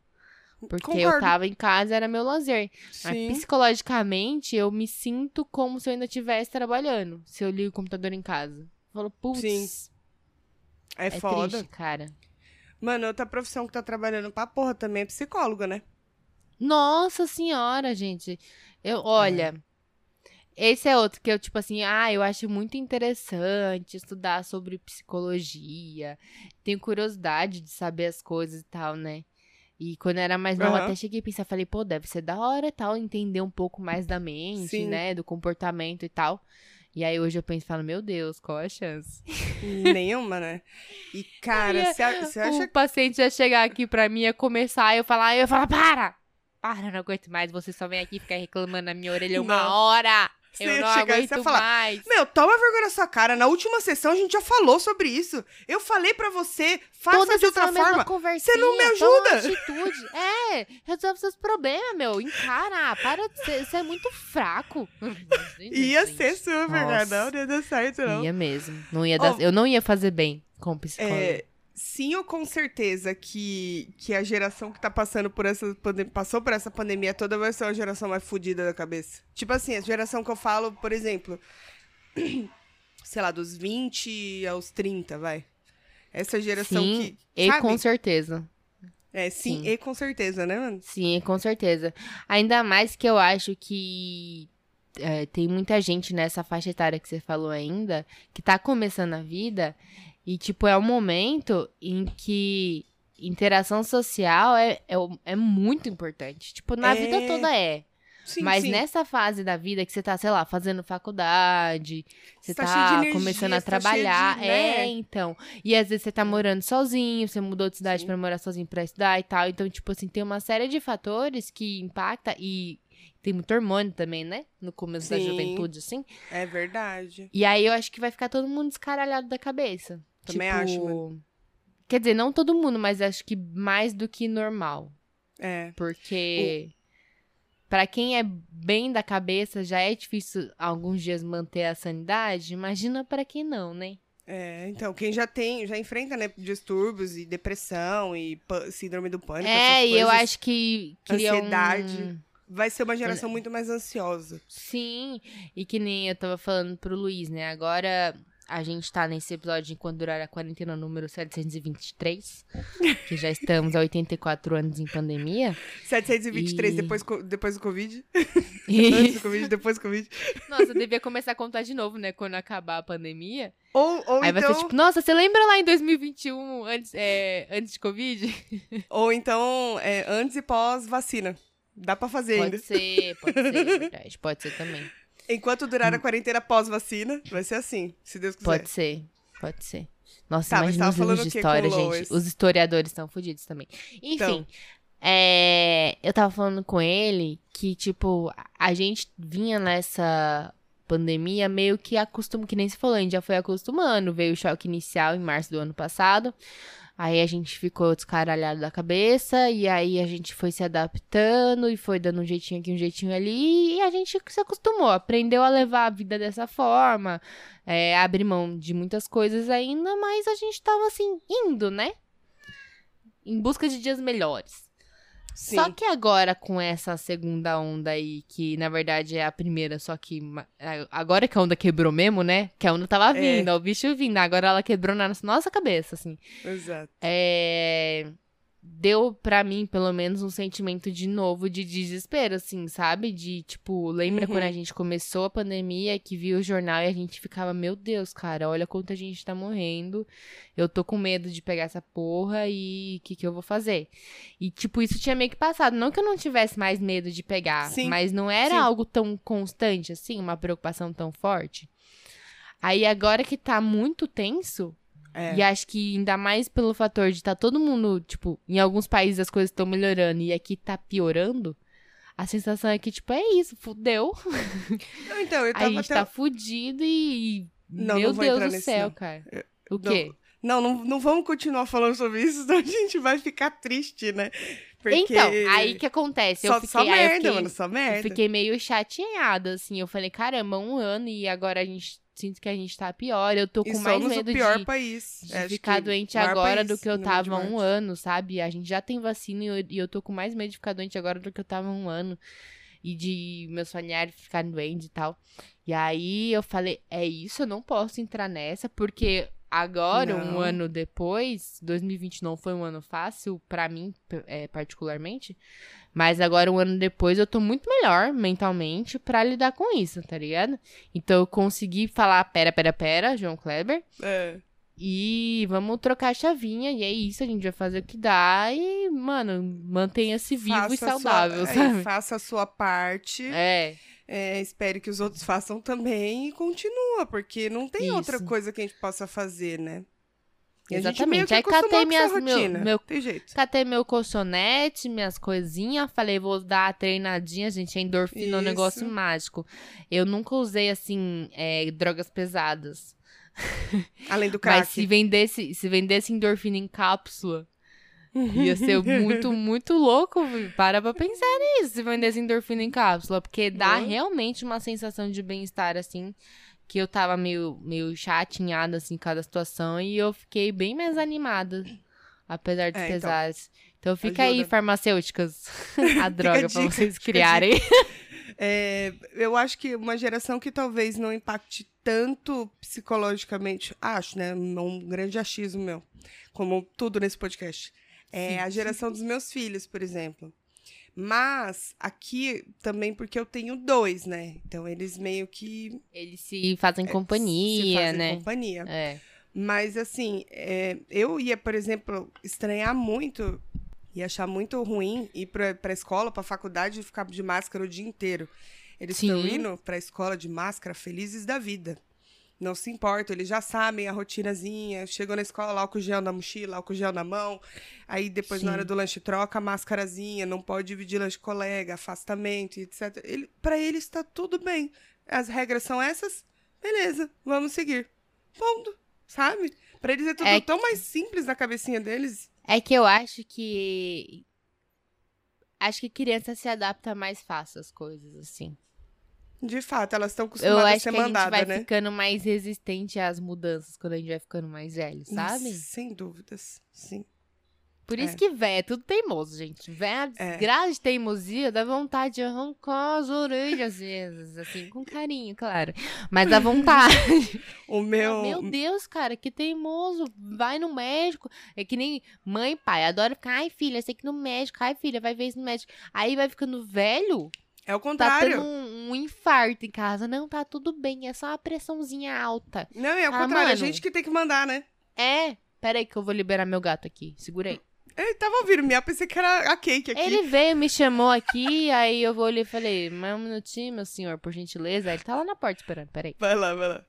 Porque eu Concordo. tava em casa, era meu lazer. Mas psicologicamente, eu me sinto como se eu ainda estivesse trabalhando. Se eu ligo o computador em casa. Eu falo, putz. É, é foda. triste, cara. Mano, outra profissão que tá trabalhando pra porra também é psicóloga, né? Nossa senhora, gente. Eu, olha, esse é outro que eu, tipo assim, ah, eu acho muito interessante estudar sobre psicologia. Tenho curiosidade de saber as coisas e tal, né? E quando eu era mais nova, Aham. até cheguei a pensar, falei, pô, deve ser da hora e tal, entender um pouco mais da mente, Sim. né? Do comportamento e tal. E aí hoje eu penso e falo, meu Deus, qual a chance? Nenhuma, né? E, cara, você acha O paciente ia chegar aqui pra mim, ia começar, eu falar, eu ia falar, para! Para, não aguento mais, você só vem aqui ficar reclamando na minha orelha uma Não. hora! Você eu não chegar e aguento ia falar, mais! Meu, toma vergonha na sua cara. Na última sessão a gente já falou sobre isso. Eu falei pra você, faça Toda de outra forma. Você não me ajuda. atitude. É, resolve seus problemas, meu. Encara, para de ser, você é muito fraco. Ia Gente, ser super. Nossa. Não, não ia dar certo, não. Ia mesmo. Não ia dar, Oh. Eu não ia fazer bem com o psicólogo. É, sim, ou com certeza que, que a geração que tá passando por essa pandemia, passou por essa pandemia toda vai ser uma geração mais fodida da cabeça. Tipo assim, a geração que eu falo, por exemplo, sei lá, dos 20 aos 30, vai. Essa geração Sim, que. e sabe? com certeza. É, sim, sim. e com certeza, né, mano? Sim, com certeza. Ainda mais que eu acho que é, tem muita gente nessa faixa etária que você falou ainda, que tá começando a vida, e, tipo, é um momento em que interação social é, é, é muito importante. Tipo, na É. vida toda é. Sim, Mas sim. nessa fase da vida que você tá, sei lá, fazendo faculdade, você Você tá tá, energia, começando a tá cheio de, trabalhar. né? É, então. E às vezes você tá morando sozinho, você mudou de cidade pra morar sozinho pra estudar e tal. Então, tipo assim, tem uma série de fatores que impacta e tem muito hormônio também, né? No começo da Sim. juventude, assim. É verdade. E aí eu acho que vai ficar todo mundo descaralhado da cabeça. Também tipo, acho, mano. Quer dizer, não todo mundo, mas acho que mais do que normal. É. Porque pra quem é bem da cabeça já é difícil alguns dias manter a sanidade, imagina pra quem não, né? É, então, quem já tem, já enfrenta, né, distúrbios e depressão e síndrome do pânico, é, e eu acho que cria um- ansiedade. vai ser uma geração muito mais ansiosa. Sim, e que nem eu tava falando pro Luiz, né? Agora a gente tá nesse episódio enquanto durar a quarentena número 723, que já estamos há 84 anos em pandemia. 723 E- depois, depois do Covid. E... Antes do Covid, depois do Covid. Nossa, eu devia começar a contar de novo, né? Quando acabar a pandemia. Ou, ou Aí vai então, ser tipo, nossa, você lembra lá em 2021, antes, é, antes de Covid? ou então é, antes e pós vacina. Dá pra fazer Pode ainda. ser, pode ser, é verdade. Pode ser também. Enquanto durar a quarentena pós-vacina, vai ser assim, se Deus quiser. Pode ser, pode ser. Nossa, Tá, imagina os livros de história, gente. Lois? Os historiadores estão fodidos também. Enfim, Então. é, eu tava falando com ele que, tipo, a- a gente vinha nessa pandemia meio que acostumando, que nem se falou, a gente já foi acostumando. Veio o choque inicial em março do ano passado. Aí a gente ficou descaralhado da cabeça, e aí a gente foi se adaptando e foi dando um jeitinho aqui, um jeitinho ali, e a gente se acostumou, aprendeu a levar a vida dessa forma, é, mão de muitas coisas ainda, mas a gente tava assim, indo, né? Em busca de dias melhores. Sim. Só que agora, com essa segunda onda aí, que na verdade é a primeira, só que agora que a onda quebrou mesmo, né? Que a onda tava É. vindo, ó, o bicho vindo, agora ela quebrou na nossa cabeça, assim. Exato. É, Deu pra mim, pelo menos, um sentimento de novo de desespero, assim, sabe? De, tipo, lembra Uhum. quando a gente começou a pandemia, que viu o jornal e a gente ficava, meu Deus, cara, olha quanta gente tá morrendo. Eu tô com medo de pegar essa porra e o que, que eu vou fazer? E, tipo, isso tinha meio que passado. Não que eu não tivesse mais medo de pegar, Sim, mas não era sim. algo tão constante, assim, uma preocupação tão forte. Aí agora que tá muito tenso, É. E acho que ainda mais pelo fator de estar todo mundo, tipo, em alguns países as coisas estão melhorando e aqui tá piorando. A sensação é que, tipo, é isso, fudeu. Não, Então, eu A tava gente até... tá fudido e. Não, Meu não vou Deus do nesse, céu, não. cara. Eu- O quê? Não, não, não vamos continuar falando sobre isso, senão a gente vai ficar triste, né? Porque... Então, aí que acontece. Só, eu fiquei, só aí eu merda, fiquei- mano, só Eu merda. fiquei meio chateada, assim. Eu falei, caramba, um ano e agora a gente sinto que a gente tá pior. Eu tô E com mais somos medo pior de, país. de Acho ficar doente agora país do que eu tava há um ano, sabe? A gente já tem vacina e eu, e eu tô com mais medo de ficar doente agora do que eu tava há um ano. E de meus familiares ficarem doentes e tal. E aí eu falei, é isso, eu não posso entrar nessa, porque agora, um Não. ano depois, 2020 não foi um ano fácil, pra mim, é, particularmente. Mas agora, um ano depois, eu tô muito melhor mentalmente pra lidar com isso, tá ligado? Então eu consegui falar, pera, pera, pera, João Kleber. É. E vamos trocar a chavinha, e é isso, a gente vai fazer o que dá e, mano, mantenha-se vivo Faça e a sua- saudável, é, sabe? faça a sua parte. É, É, espere que os outros façam também e continua, porque não tem outra Isso. coisa que a gente possa fazer, né? E Exatamente. Aí catei minhas- meu- meu- Tem jeito. catei meu colchonete, minhas coisinhas, falei, vou dar a treinadinha, gente, a endorfina é um negócio mágico. Eu nunca usei, assim, é, drogas pesadas. Além do Mas se crack. vendesse, se vendesse endorfina em cápsula, ia ser muito, muito louco. Para pra pensar nisso, se vendesse endorfina em cápsula. Porque dá realmente uma sensação de bem-estar, assim, que eu tava meio, meio chatinhada, assim, com cada situação. E eu fiquei bem mais animada, apesar dos É, então, pesares. Então fica aí, ajuda. farmacêuticas, a droga pra dica, vocês fica a criarem. É, eu acho que uma geração que talvez não impacte tanto psicologicamente, acho, né? Um grande achismo meu, como tudo nesse podcast. É Sim. a geração dos meus filhos, por exemplo. Mas aqui também porque eu tenho dois, né? Então eles meio que Eles se fazem se companhia, fazem né? companhia. É. Mas assim, é, eu ia, por exemplo, estranhar muito e achar muito ruim ir pra, pra escola, pra faculdade e ficar de máscara o dia inteiro. Eles estão indo pra escola de máscara felizes da vida. Não se importam, eles já sabem a rotinazinha. Chegou na escola, álcool gel na mochila, álcool gel na mão. Aí depois, na Sim. hora do lanche, troca a máscarazinha, não pode dividir lanche colega, afastamento, etc. Ele, pra eles tá tudo bem. As regras são essas, beleza, vamos seguir. Ponto. Sabe? Pra eles é tudo É tão mais simples na cabecinha deles. É que eu acho que. Acho que criança se adapta mais fácil às coisas, assim. De fato, elas estão Eu acostumadas a acho ser que a gente vai mandadas, né? ficando mais resistente às mudanças quando a gente vai ficando mais velho, sabe? Nossa, Sem dúvidas, sim. Por isso É. que véia é tudo teimoso, gente. Véia, É. desgraça de teimosia, dá vontade de arrancar as orelhas às vezes, assim, com carinho, claro. Mas dá vontade. O meu... Meu Deus, cara, que teimoso. Vai no médico. É que nem mãe e pai. Adora ficar, ai, filha, tem que no médico. Ai, filha, vai ver isso no médico. Aí vai ficando velho, É o tá contrário. tendo um, um infarto em casa. Não, tá tudo bem, é só uma pressãozinha alta. Não, é o Ah, contrário. A mano. gente que tem que mandar, né? É, peraí que eu vou liberar meu gato aqui. Segura aí. Eu tava ouvindo miau, pensei que era a cake aqui. Ele veio, me chamou aqui, aí eu vou ali e falei, mais um minutinho, meu senhor, por gentileza. Aí Ele tá lá na porta esperando, peraí. Vai lá, vai lá.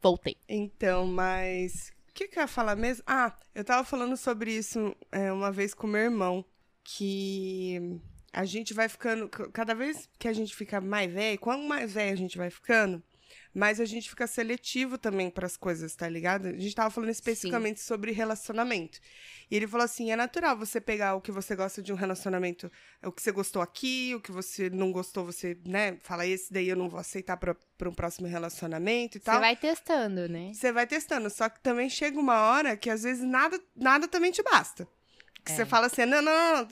Voltei. Então, mas. O que, que eu ia falar mesmo? Ah, eu tava falando sobre isso é, uma vez com meu irmão. Que a gente vai ficando. Cada vez que a gente fica mais velho, quanto mais velho a gente vai ficando, mais a gente fica seletivo também pras coisas, tá ligado? A gente tava falando especificamente sobre relacionamento. E ele falou assim: é natural você pegar o que você gosta de um relacionamento, o que você gostou aqui, o que você não gostou, você, né? Fala, esse daí eu não vou aceitar pra, pra um próximo relacionamento e tal. Você vai testando, né? Você vai testando, só que também chega uma hora que às vezes nada, nada também te basta. Que É. você fala assim, não, não, não,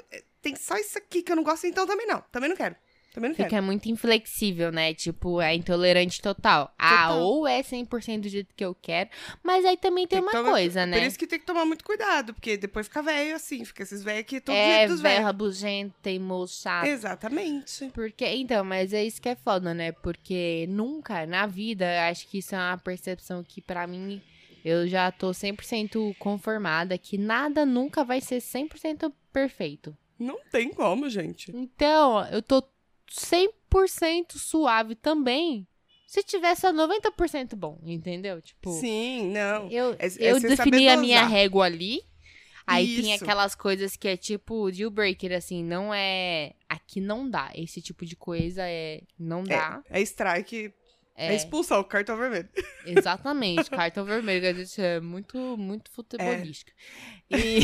tem só isso aqui que eu não gosto, então também não. Também não quero. Também não quero. Fica muito inflexível, né? Tipo, é intolerante total. Ah, Total. ou é 100% do jeito que eu quero, mas aí também tem, que uma tomar- coisa, Por né? isso que tem que tomar muito cuidado, porque depois fica velho assim, fica esses velhos aqui todos É, jeito dos velho, velhos. rabugento, teimoso, chato. Exatamente. Porque, então, mas é isso que é foda, né? Porque nunca na vida, acho que isso é uma percepção que pra mim eu já tô 100% conformada que nada nunca vai ser 100% perfeito. Não tem como, gente. Então, eu tô 100% suave também se tiver só 90% bom, entendeu? Tipo, Sim, não. eu, É- é eu defini a minha régua ali. Aí tem Isso. aquelas coisas que é tipo deal breaker, assim, não é. Aqui não dá. Esse tipo de coisa é. Não dá. É, é strike, é, É, expulsão, cartão vermelho. exatamente. Cartão vermelho, a gente é muito, muito futebolística. E.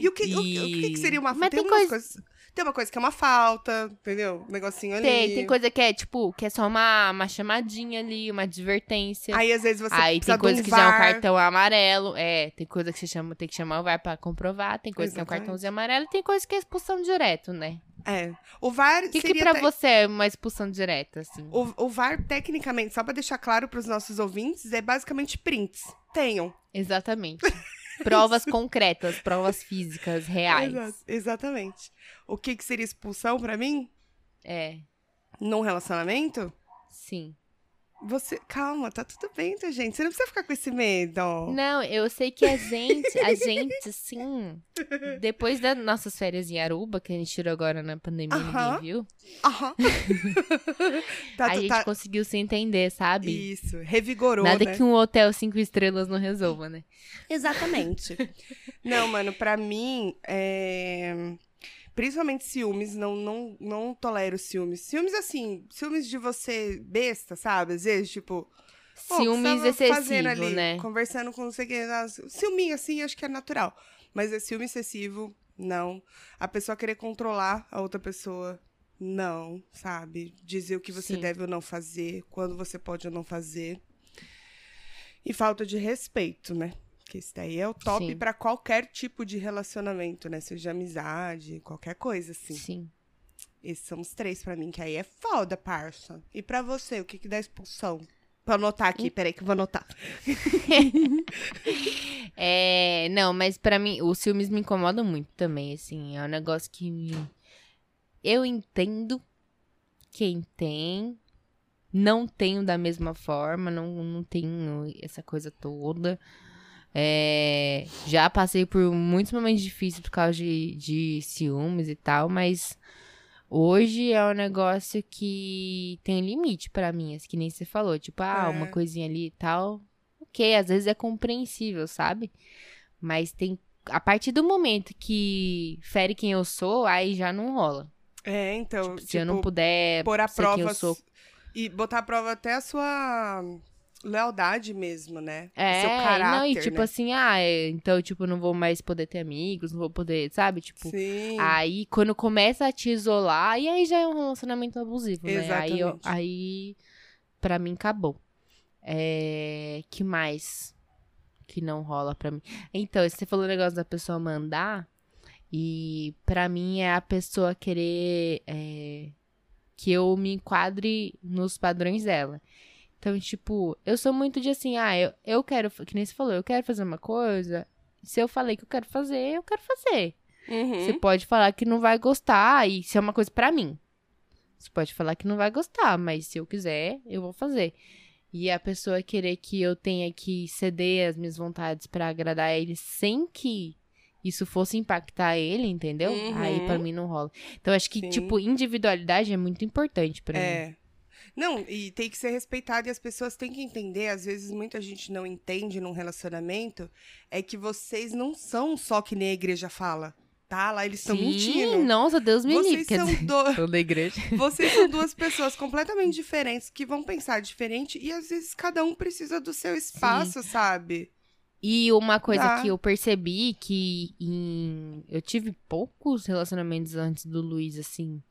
E o que, o, que- o que que seria uma Mas tem tem coisa- coisas. Tem uma coisa que é uma falta, entendeu? Um negocinho ali. Tem, tem coisa que é, tipo, que é só uma, uma chamadinha ali, uma advertência. Aí às vezes você Aí tem coisa um que já é um cartão amarelo. É, tem coisa que você chama, tem que chamar o VAR pra comprovar. Tem coisa que é um Exatamente. cartãozinho amarelo e tem coisa que é expulsão direto, né? É. O VAR O que, que seria pra te- você é uma expulsão direta, assim? O, o VAR, tecnicamente, só pra deixar claro pros nossos ouvintes, é basicamente prints. Tenham. Exatamente. provas concretas, provas físicas, reais. Exato, exatamente. O que, que seria expulsão pra mim? É, Num relacionamento? sim. Você. Calma, tá tudo bem, tá, gente? Você não precisa ficar com esse medo. Não, eu sei que a gente, a gente, sim. Depois das nossas férias em Aruba, que a gente tirou agora na pandemia, Aham. ninguém viu. Aham. tá, a tu- gente tá- conseguiu se entender, sabe? Isso, revigorou, Nada né? que um hotel cinco estrelas não resolva, né? Exatamente. não, mano, pra mim, é... principalmente ciúmes, não, não, não tolero ciúmes. Ciúmes, assim, ciúmes de você besta, sabe? Às vezes, tipo... Ciúmes você fazendo excessivo, ali, né? Conversando com não sei ah, Ciúminho, assim, acho que é natural. Mas é ciúme excessivo, não. A pessoa querer controlar a outra pessoa, não, sabe? Dizer o que você Sim. deve ou não fazer, quando você pode ou não fazer. E falta de respeito, né? Que isso daí é o top pra qualquer tipo de relacionamento, né? Seja amizade, qualquer coisa, assim. Sim. Esses são os três pra mim, que aí é foda, parça. E pra você, o que que dá expulsão? Pra anotar aqui, peraí que eu vou anotar. É, não, mas pra mim, os ciúmes me incomodam muito também, assim. É um negócio que me... eu entendo quem tem, não tenho da mesma forma, não, não tenho essa coisa toda. É, já passei por muitos momentos difíceis por causa de, de ciúmes e tal, mas hoje é um negócio que tem limite pra mim, assim, que nem você falou. Tipo, ah, É. uma coisinha ali e tal. Ok, às vezes é compreensível, sabe? Mas tem. A partir do momento que fere quem eu sou, aí já não rola. É, então, Tipo, tipo, se eu não puder pôr a prova eu sou. e botar à prova até a sua lealdade mesmo, né? É, Seu caráter, não, e tipo né? assim, ah, é, então, tipo, não vou mais poder ter amigos, não vou poder, sabe? Tipo, Sim. Aí, quando começa a te isolar, e aí já é um relacionamento abusivo, né? Aí, Exatamente. aí pra mim, acabou. É... Que mais que não rola pra mim? Então, você falou o negócio da pessoa mandar, e pra mim é a pessoa querer é, que eu me enquadre nos padrões dela. Então, tipo, eu sou muito de assim, ah, eu, eu quero, que nem você falou, eu quero fazer uma coisa, se eu falei que eu quero fazer, eu quero fazer. Uhum. Você pode falar que não vai gostar, e isso é uma coisa pra mim. Você pode falar que não vai gostar, mas se eu quiser, eu vou fazer. E a pessoa querer que eu tenha que ceder as minhas vontades pra agradar ele sem que isso fosse impactar ele, entendeu? Uhum. Aí pra mim não rola. Então acho que, Sim. tipo, individualidade é muito importante pra mim. É. Não, e tem que ser respeitado e as pessoas têm que entender, às vezes muita gente não entende num relacionamento, é que vocês não são só que nem a igreja fala, tá? Lá eles estão Sim, mentindo. nossa, Deus me livre. Vocês são, do- igreja. vocês são duas pessoas completamente diferentes que vão pensar diferente e às vezes cada um precisa do seu espaço, sabe? E uma coisa Tá. que eu percebi que em... eu tive poucos relacionamentos antes do Luiz, assim,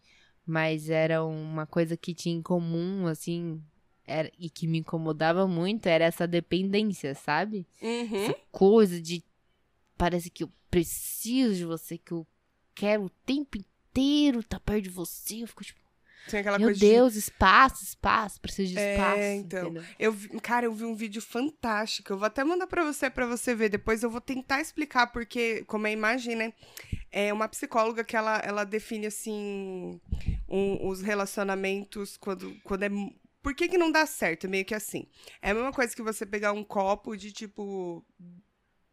mas era uma coisa que tinha em comum, assim, era... e que me incomodava muito, era essa dependência, sabe? Uhum. Essa coisa de parece que eu preciso de você, que eu quero o tempo inteiro estar perto de você. Eu fico tipo, Tem aquela meu coisa de Deus, espaço, espaço, preciso de É, espaço. então. entendeu? Eu, vi- cara, eu vi um vídeo fantástico. Eu vou até mandar pra você para você ver. Depois eu vou tentar explicar porque, como é a imagem, né? É uma psicóloga que ela, ela define assim um- os relacionamentos quando, quando é por que, que não dá certo? Meio que assim. É a mesma coisa que você pegar um copo de tipo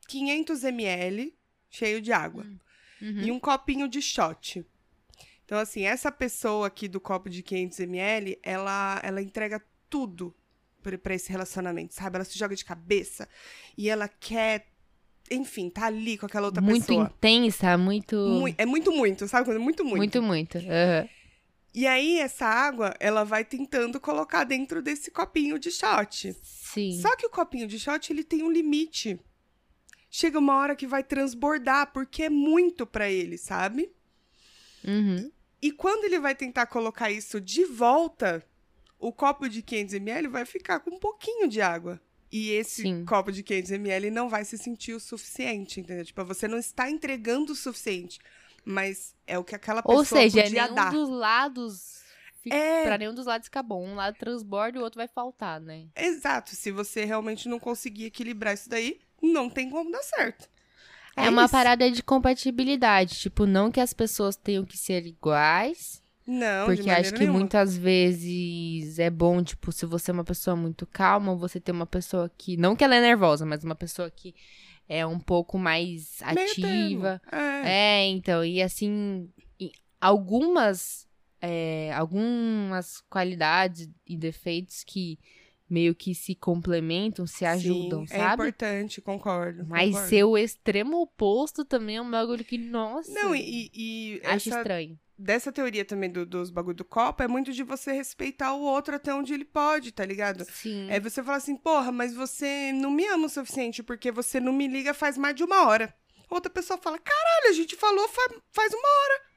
500 ml cheio de água Uhum. e um copinho de shot. Então, assim, essa pessoa aqui do copo de 500ml, ela, ela entrega tudo pra pra esse relacionamento, sabe? Ela se joga de cabeça e ela quer, enfim, tá ali com aquela outra muito pessoa. intensa, muito. Mui- é muito, muito, sabe? Quando muito, muito. Muito, muito. Aham. E aí, essa água, ela vai tentando colocar dentro desse copinho de shot. Sim. Só que o copinho de shot, ele tem um limite. Chega uma hora que vai transbordar, porque é muito pra ele, sabe? Uhum. E quando ele vai tentar colocar isso de volta, o copo de 500ml vai ficar com um pouquinho de água. E esse Sim. copo de 500ml não vai se sentir o suficiente, entendeu? Tipo, você não está entregando o suficiente, mas é o que aquela pessoa Ou seja, podia nenhum dar. dos lados. Fica, É. Pra nenhum dos lados ficar bom. Um lado transborda e o outro vai faltar, né? Exato. Se você realmente não conseguir equilibrar isso daí, não tem como dar certo. É, uma isso. parada de compatibilidade. Tipo, não que as pessoas tenham que ser iguais. Não, porque acho que nenhuma. muitas vezes é bom, tipo, se você é uma pessoa muito calma, você ter uma pessoa que. Não que ela é nervosa, mas uma pessoa que é um pouco mais ativa. É. É, então, e assim, algumas, é, algumas qualidades e defeitos que meio que se complementam, se ajudam, Sim, É sabe? importante, concordo. Mas concordo. ser o extremo oposto também é um bagulho que, nossa, Não, e, e acho essa, estranho. dessa teoria também do- dos bagulho do copo é muito de você respeitar o outro até onde ele pode, tá ligado? Sim. É você falar assim, porra, mas você não me ama o suficiente porque você não me liga faz mais de uma hora. Outra pessoa fala, caralho, a gente falou fa- faz uma hora.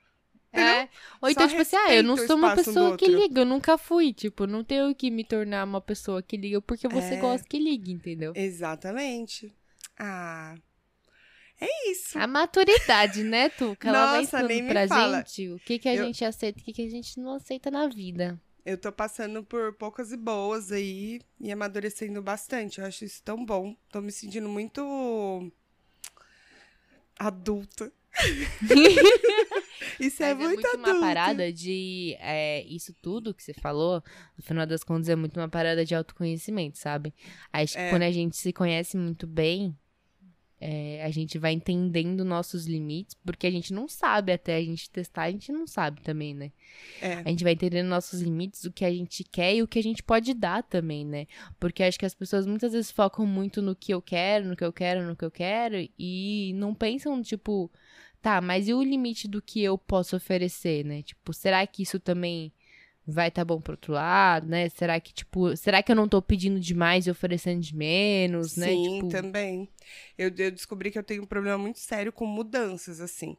É. Ou então, Só tipo assim, ah, eu não sou uma espaço um pessoa que liga, eu nunca fui. Tipo, não tenho que me tornar uma pessoa que liga porque você É. gosta que ligue, entendeu? Exatamente. Ah. É isso. A maturidade, né, Tuca? Ela vai Nossa, nem ensinando me pra fala. gente o que, que a Eu- gente aceita e o que, que a gente não aceita na vida. Eu tô passando por poucas e boas aí e amadurecendo bastante. Eu acho isso tão bom. Tô me sentindo muito adulta. isso é Mas muito, uma adulto. parada de. é, isso tudo que você falou, no final das contas, é muito uma parada de autoconhecimento, sabe? Acho que É. quando a gente se conhece muito bem, é, a gente vai entendendo nossos limites, porque a gente não sabe até a gente testar, a gente não sabe também, né? É. A gente vai entendendo nossos limites, o que a gente quer e o que a gente pode dar também, né? Porque acho que as pessoas muitas vezes focam muito no que eu quero, no que eu quero, no que eu quero, e não pensam, tipo, tá, mas e o limite do que eu posso oferecer, né? Tipo, será que isso também vai tá bom pro outro lado, né? Será que, tipo, será que eu não tô pedindo demais e oferecendo de menos, né? Sim, Tipo, também. Eu, eu descobri que eu tenho um problema muito sério com mudanças, assim.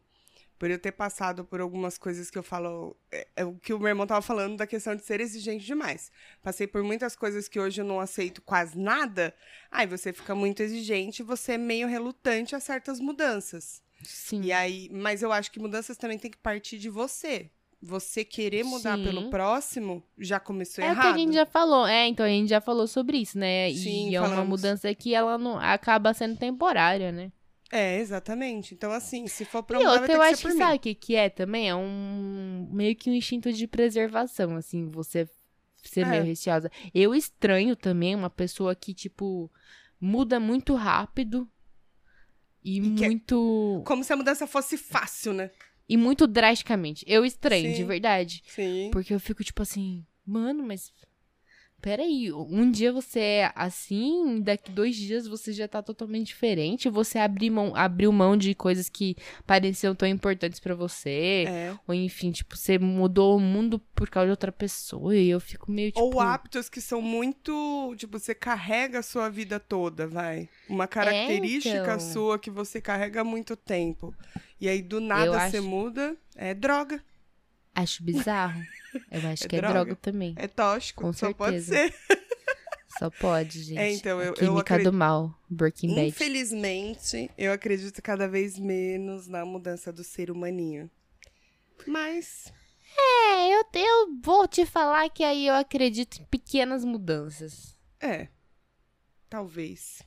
Por eu ter passado por algumas coisas que eu falo. É, é o que o meu irmão tava falando da questão de ser exigente demais. Passei por muitas coisas que hoje eu não aceito quase nada. Aí você fica muito exigente e você é meio relutante a certas mudanças. Sim. E aí, mas eu acho que mudanças também tem que partir de você. Você querer mudar Sim. pelo próximo já começou É o errado. que a gente já falou. É, então a gente já falou sobre isso, né? Sim, e é uma mudança que ela não acaba sendo temporária, né? É, exatamente. Então, assim, se for pra outra, ter eu acho que sabe o que, que é também? É um meio que um instinto de preservação, assim, você ser É. meio receosa. Eu estranho também uma pessoa que, tipo, muda muito rápido e, E é- muito. Como se a mudança fosse fácil, né? E muito drasticamente. Eu estranho, de Sim. verdade. Sim. Porque eu fico, tipo assim, mano, mas. Peraí, um dia você é assim, daqui dois dias você já tá totalmente diferente. Você abrir mão, abriu mão de coisas que pareciam tão importantes pra você. É. Ou enfim, tipo, você mudou o mundo por causa de outra pessoa. E eu fico meio tipo. Ou hábitos que são muito. Tipo, você carrega a sua vida toda, vai. Uma característica então. sua que você carrega há muito tempo. E aí, do nada, você acho- muda. É droga. Acho bizarro. Eu acho É que é droga. droga também. É tóxico. Com só pode certeza. ser. Só pode, gente. É, então, eu- A eu Química acredito- do mal. Breaking Bad. Infelizmente, eu acredito cada vez menos na mudança do ser humaninho. Mas. É, eu, eu vou te falar que aí eu acredito em pequenas mudanças. É. Talvez.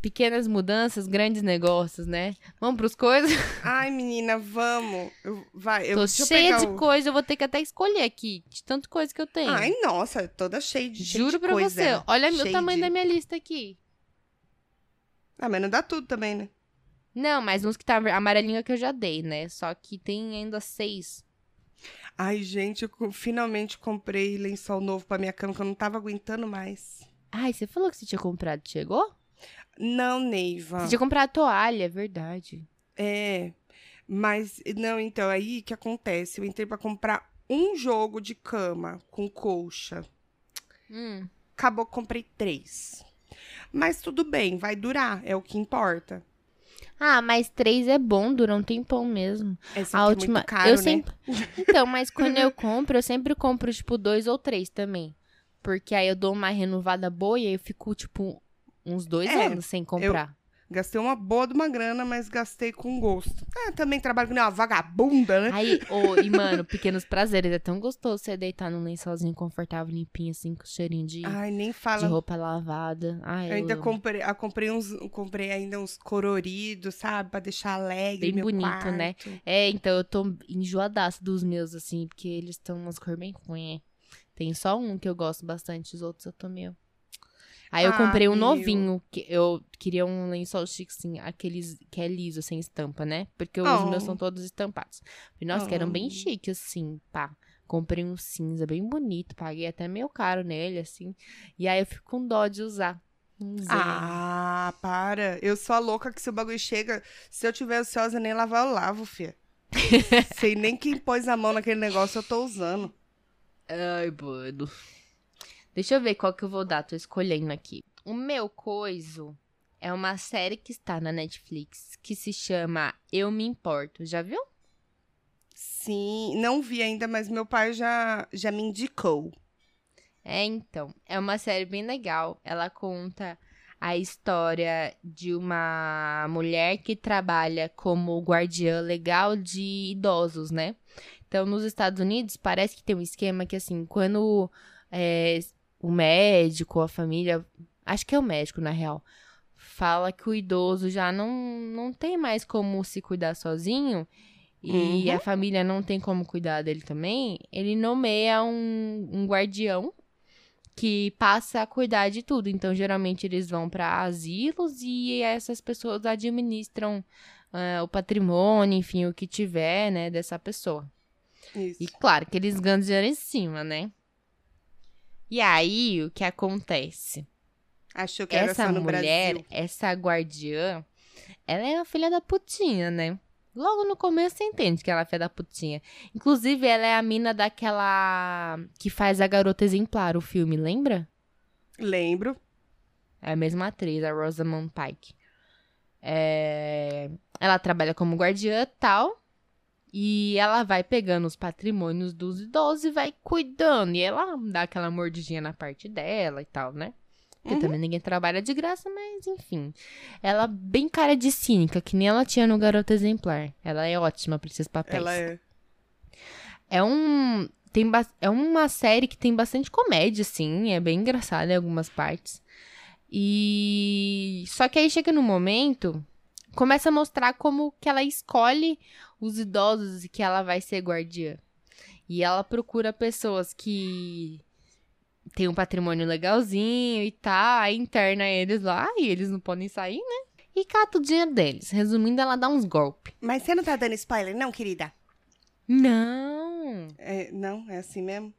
Pequenas mudanças, grandes negócios, né? Vamos pros coisas? Ai, menina, vamos. Eu, vai, eu, Tô eu cheia pegar de o- coisa, eu vou ter que até escolher aqui, de tanta coisa que eu tenho. Ai, nossa, toda cheia de cheia Juro de pra coisa, você, ela. olha o Cheia tamanho de- da minha lista aqui. Ah, mas não dá tudo também, né? Não, mas uns que tá amarelinho é que eu já dei, né? Só que tem ainda seis. Ai, gente, eu finalmente comprei lençol novo pra minha cama, que eu não tava aguentando mais. Ai, você falou que você tinha comprado, chegou? Não, Neiva. Você tinha comprado toalha, é verdade. É. Mas, não, então, aí o que acontece? Eu entrei pra comprar um jogo de cama com colcha. Hum. Acabou que comprei três. Mas tudo bem, vai durar, é o que importa. Ah, mas três é bom, dura um tempão mesmo. Essa A última. é caro, eu né? sempre. Então, mas quando eu compro, eu sempre compro, tipo, dois ou três também. Porque aí eu dou uma renovada boa e aí eu fico, tipo, uns dois É, anos sem comprar. Gastei uma boa de uma grana, mas gastei com gosto. Ah, também trabalho com uma vagabunda, né? Aí, ô, e mano, pequenos prazeres. É tão gostoso você deitar num lençolzinho confortável, limpinho, assim, com cheirinho de, Ai, nem de fala. roupa lavada. Ai, Eu eu ainda comprei, ah, comprei uns, comprei ainda uns coloridos, sabe? Pra deixar alegre Bem meu bonito, né? quarto. É, então eu tô enjoadaço dos meus, assim, porque eles estão umas cores bem ruins. Tem só um que eu gosto bastante, os outros eu tô meio. Aí eu Ah, comprei um meu. novinho, que eu queria um lençol chique, assim, aqueles que é liso, sem estampa, né? Porque os Oh. meus são todos estampados. Falei, nossa, que eram bem Oh. chiques, assim, pá. Comprei um cinza bem bonito, paguei até meio caro nele, assim. E aí eu fico com dó de usar. Um. Ah, para. Eu sou a louca que se o bagulho chega, se eu tiver ansiosa nem lavar, eu lavo, fia. Sei nem quem pôs a mão naquele negócio, eu tô usando. Ai, mano. Deixa eu ver qual que eu vou dar, tô escolhendo aqui. O meu coiso é uma série que está na Netflix que se chama Eu Me Importo. Já viu? Sim, não vi ainda, mas meu pai já, já me indicou. É, então. É uma série bem legal. Ela conta a história de uma mulher que trabalha como guardiã legal de idosos, né? Então, nos Estados Unidos, parece que tem um esquema que, assim, quando é, o médico, a família. Acho que é o médico, na real. Fala que o idoso já não, não tem mais como se cuidar sozinho. E Uhum. a família não tem como cuidar dele também. Ele nomeia um, um guardião que passa a cuidar de tudo. Então, geralmente, eles vão para asilos e essas pessoas administram ah, o patrimônio, enfim, o que tiver, né, dessa pessoa. Isso. E claro que eles ganham dinheiro em cima, né? E aí, o que acontece? Achou que era essa só no mulher, Brasil. essa guardiã, ela é uma filha da putinha, né? Logo no começo você entende que ela é filha da putinha. Inclusive, ela é a mina daquela que faz a garota exemplar, o filme, lembra? Lembro. É a mesma atriz, a Rosamund Pike. É, Ela trabalha como guardiã e tal. E ela vai pegando os patrimônios dos idosos e vai cuidando. E ela dá aquela mordidinha na parte dela e tal, né? Porque Uhum. também ninguém trabalha de graça, mas enfim. Ela bem cara de cínica, que nem ela tinha no Garota Exemplar. Ela é ótima pra esses papéis. Ela é. É um. Tem é uma série que tem bastante comédia, assim. É bem engraçada em algumas partes. E. Só que aí chega no momento. Começa a mostrar como que ela escolhe os idosos que ela vai ser guardiã. E ela procura pessoas que têm um patrimônio legalzinho e tá, aí interna eles lá e eles não podem sair, né? E cata o dinheiro deles. Resumindo, ela dá uns golpes. Mas você não tá dando spoiler, não, querida? Não! É, não, é assim mesmo?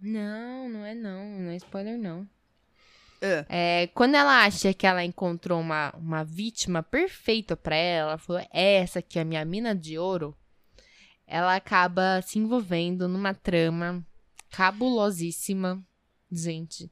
Não, não é não. Não é spoiler, não. Ah. É, quando ela acha que ela encontrou uma, uma vítima perfeita pra ela, ela falou, "É essa aqui é a minha mina de ouro, ela acaba se envolvendo numa trama cabulosíssima, gente.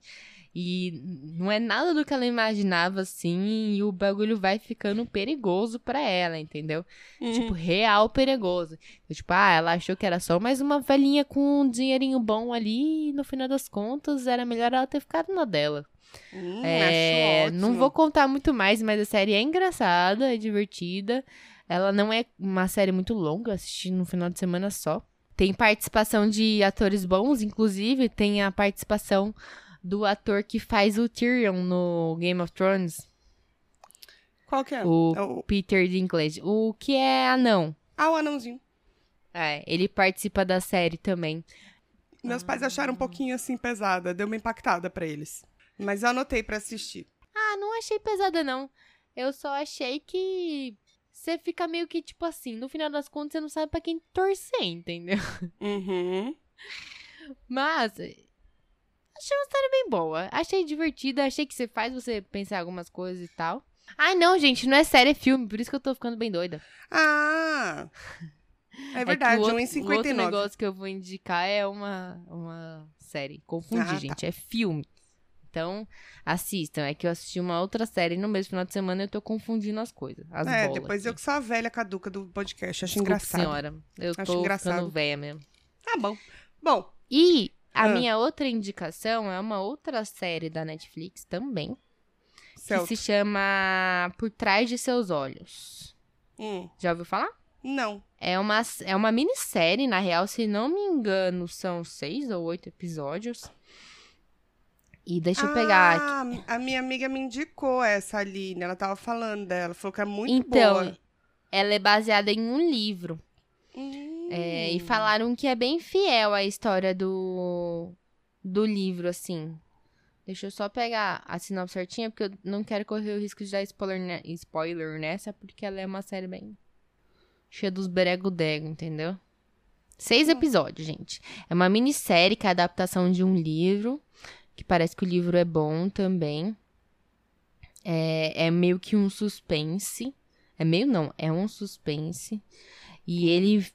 E não é nada do que ela imaginava, assim, e o bagulho vai ficando perigoso pra ela, entendeu? Tipo, real perigoso. Então, tipo, ah, ela achou que era só mais uma velhinha com um dinheirinho bom ali, e no final das contas era melhor ela ter ficado na dela. Hum, É, acho não vou contar muito mais, mas a série é engraçada, é divertida. Ela não é uma série muito longa, assisti no final de semana só. Tem participação de atores bons, inclusive tem a participação do ator que faz o Tyrion no Game of Thrones, Qual que é? o É o- Peter Dinklage, o que é anão. Ah, o anãozinho. É, ele participa da série também. Meus pais acharam um pouquinho assim pesada, deu uma impactada pra eles. Mas eu anotei pra assistir. Ah, não achei pesada, não. Eu só achei que você fica meio que, tipo assim, no final das contas, você não sabe pra quem torcer, entendeu? Uhum. Mas. Achei uma história bem boa. Achei divertida. Achei que você faz você pensar algumas coisas e tal. Ai, não, gente, não é série, é filme. Por isso que eu tô ficando bem doida. Ah! É que verdade, o outro, o 1,59. outro negócio que eu vou indicar é uma, uma série. Confundi, Ah, tá. gente. É filme. Então, assistam. É que eu assisti uma outra série no mesmo final de semana e eu tô confundindo as coisas. As É, depois aqui. eu que sou a velha caduca do podcast, acho Desculpe, engraçado. senhora. Eu Acho tô engraçado. ficando velha mesmo. Tá bom. Bom, E a Ah. minha outra indicação é uma outra série da Netflix também, que se chama Por Trás de Seus Olhos. Hum, Já ouviu falar? não. É uma, é uma minissérie, na real, se não me engano, são seis ou oito episódios. E deixa eu pegar aqui. Ah, a minha amiga me indicou essa Aline, ela tava falando dela, falou que é muito Então, boa. ela é baseada em um livro. Hum. É, e falaram que é bem fiel à história do, do livro, assim. Deixa eu só pegar a sinopse certinha, porque eu não quero correr o risco de dar spoiler, ne- spoiler nessa, porque ela é uma série bem cheia dos berego-dego, entendeu? Seis episódios, gente. É uma minissérie que é a adaptação de um livro, que parece que o livro é bom também. É, é meio que um suspense. É meio não, é um suspense. E ele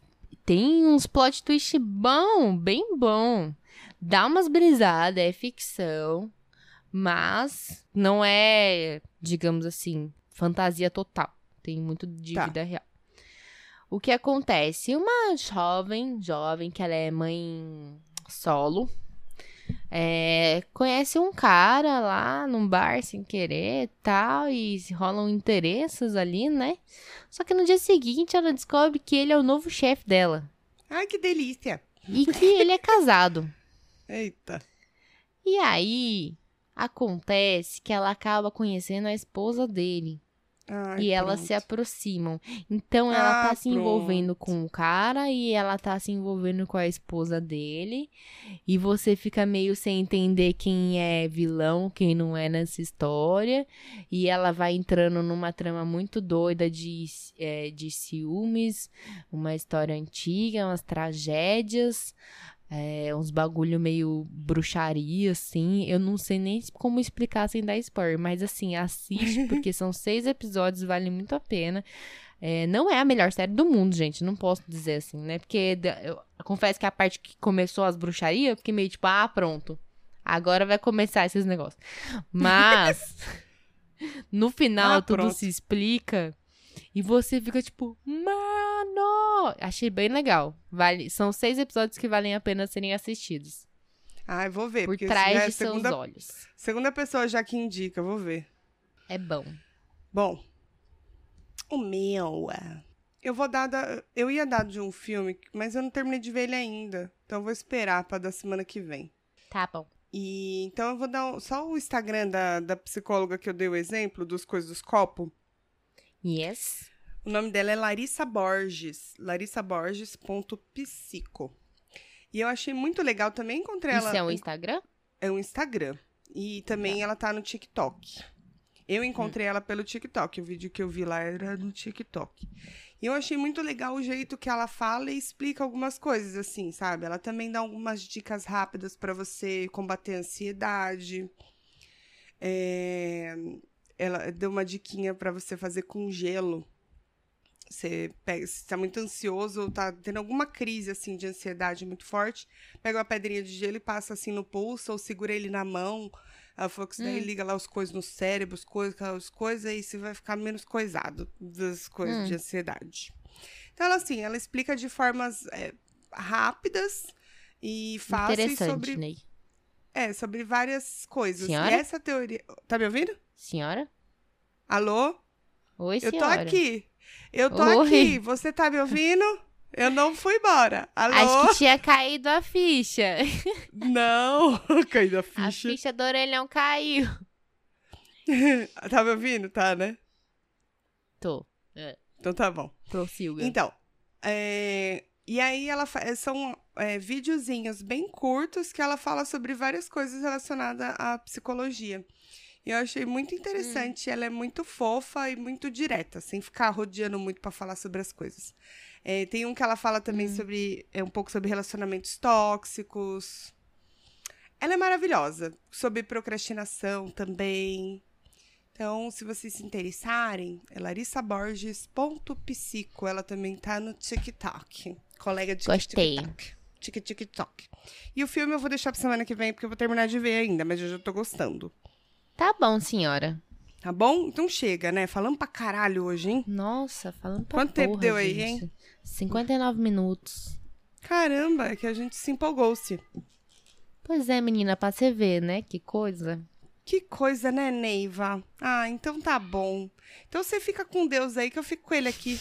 tem uns plot twist bom, bem bom. Dá umas brisadas, é ficção, mas não é, digamos assim, fantasia total. Tem muito de Tá. vida real. O que acontece? Uma jovem, jovem, que ela é mãe solo, é, conhece um cara lá num bar sem querer e tal, e rolam interesses ali, né? Só que no dia seguinte ela descobre que ele é o novo chefe dela. Ai, que delícia. E que ele é casado. Eita. E aí acontece que ela acaba conhecendo a esposa dele. Ai, e elas pronto. se aproximam. Então ela Ah, tá se envolvendo pronto. com o cara e ela tá se envolvendo com a esposa dele. E você fica meio sem entender quem é vilão, quem não é nessa história. E ela vai entrando numa trama muito doida de, é, de ciúmes, uma história antiga, umas tragédias. É, uns bagulho meio bruxaria, assim. Eu não sei nem como explicar sem dar spoiler, mas assim, assiste, porque são seis episódios, vale muito a pena. É, não é a melhor série do mundo, gente, não posso dizer assim, né? Porque eu confesso que a parte que começou as bruxarias, eu fiquei meio tipo, ah, pronto. Agora vai começar esses negócios. Mas, no final, Ah, tudo pronto. se explica. E você fica tipo, mano! Achei bem legal. Vale, são seis episódios que valem a pena serem assistidos. Ai, vou ver. Por porque trás é de seus segunda, olhos. segunda pessoa já que indica, vou ver. É bom. Bom, o meu. é, Eu vou dar. Da, eu ia dar de um filme, mas eu não terminei de ver ele ainda. Então eu vou esperar pra da semana que vem. Tá bom. E então eu vou dar um- só o Instagram da, da psicóloga que eu dei o exemplo, dos coisas dos copos. Yes. O nome dela é Larissa Borges. larissaborges.psico. E eu achei muito legal. Também encontrei ela. Isso é um Instagram? É um Instagram. E também ela tá no TikTok. Eu encontrei ela pelo TikTok. O vídeo que eu vi lá era no TikTok. E eu achei muito legal o jeito que ela fala e explica algumas coisas, assim, sabe? Ela também dá algumas dicas rápidas pra você combater a ansiedade. É, Ela deu uma diquinha pra você fazer com gelo. Você pega, se tá muito ansioso ou tá tendo alguma crise assim de ansiedade muito forte, pega uma pedrinha de gelo e passa assim no pulso ou segura ele na mão. Ela falou que isso daí Hum. liga lá os coisas no cérebro, as coisas, aquelas coisas, e você vai ficar menos coisado das coisas Hum. de ansiedade. Então, ela assim, ela explica de formas é, rápidas e fáceis Interessante, sobre, Ney. é, sobre várias coisas. Senhora? E essa teoria. Tá me ouvindo? Senhora? Alô? Oi, Eu senhora. tô aqui. Eu tô Oi. aqui. Você tá me ouvindo? Eu não fui embora. Alô? Acho que tinha caído a ficha. Não. Caiu a A ficha. ficha do orelhão caiu. Tá me ouvindo? Tá, né? Tô. Então tá bom. Prossiga. Então, é, e aí ela fa- são é, videozinhos bem curtos que ela fala sobre várias coisas relacionadas à psicologia. Eu achei muito interessante. Ela é muito fofa e muito direta, sem ficar rodeando muito pra falar sobre as coisas. É, tem um que ela fala também sobre. É um pouco sobre relacionamentos tóxicos. Ela é maravilhosa. Sobre procrastinação também. Então, se vocês se interessarem, é larissaborges.psico. Ela também tá no TikTok. Colega de Gostei. TikTok. Tic, TikTok. E o filme eu vou deixar pra semana que vem, porque eu vou terminar de ver ainda, mas eu já tô gostando. Tá bom, senhora. Tá bom? Então chega, né? Falando pra caralho hoje, hein? Nossa, falando pra Quanto tempo porra, deu aí, gente. hein? 59 minutos. Caramba, é que a gente se empolgou-se. Pois é, menina, pra você ver, né? Que coisa. Que coisa, né, Neiva? Ah, então tá bom. Então você fica com Deus aí, que eu fico com ele aqui.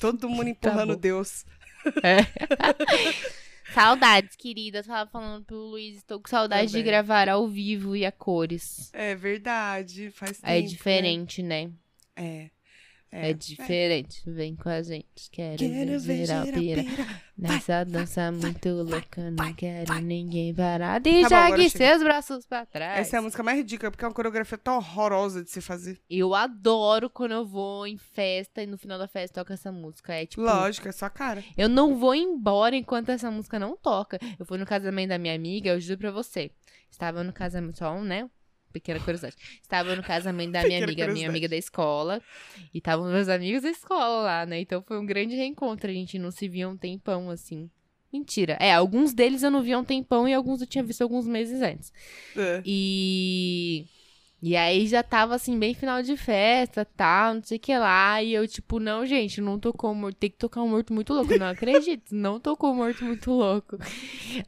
Todo mundo empurrando Tá. Deus. Saudades, querida. Tava falando pro Luiz, estou com saudade de Também. gravar ao vivo e a cores. É verdade, faz tempo. É né? diferente, né? É. É, diferente. Vem com a gente. Quero, Quero ver geral pira. Nessa dança muito louca, não vai, quero vai. ninguém parado. Tá E bom, jogue seus braços pra trás. Essa é a música mais ridícula, porque é uma coreografia tão horrorosa de se fazer. Eu adoro quando eu vou em festa e no final da festa toca essa música. É tipo, Lógico, é sua cara. eu não vou embora enquanto essa música não toca. Eu fui no casamento da minha amiga, eu juro pra você. Estava no casamento, só um, né? Pequena curiosidade. Estava no casamento da minha Pequena amiga, minha amiga da escola. E estavam meus amigos da escola lá, né? Então foi um grande reencontro. A gente não se via um tempão, assim. Mentira. É, alguns deles eu não via um tempão e alguns eu tinha visto alguns meses antes. É. E. E aí já tava assim, bem final de festa, tal, não sei o que lá. E eu, tipo, não, gente, não tocou o morto. Tem que tocar um morto muito louco. Não acredito, não tocou o morto muito louco.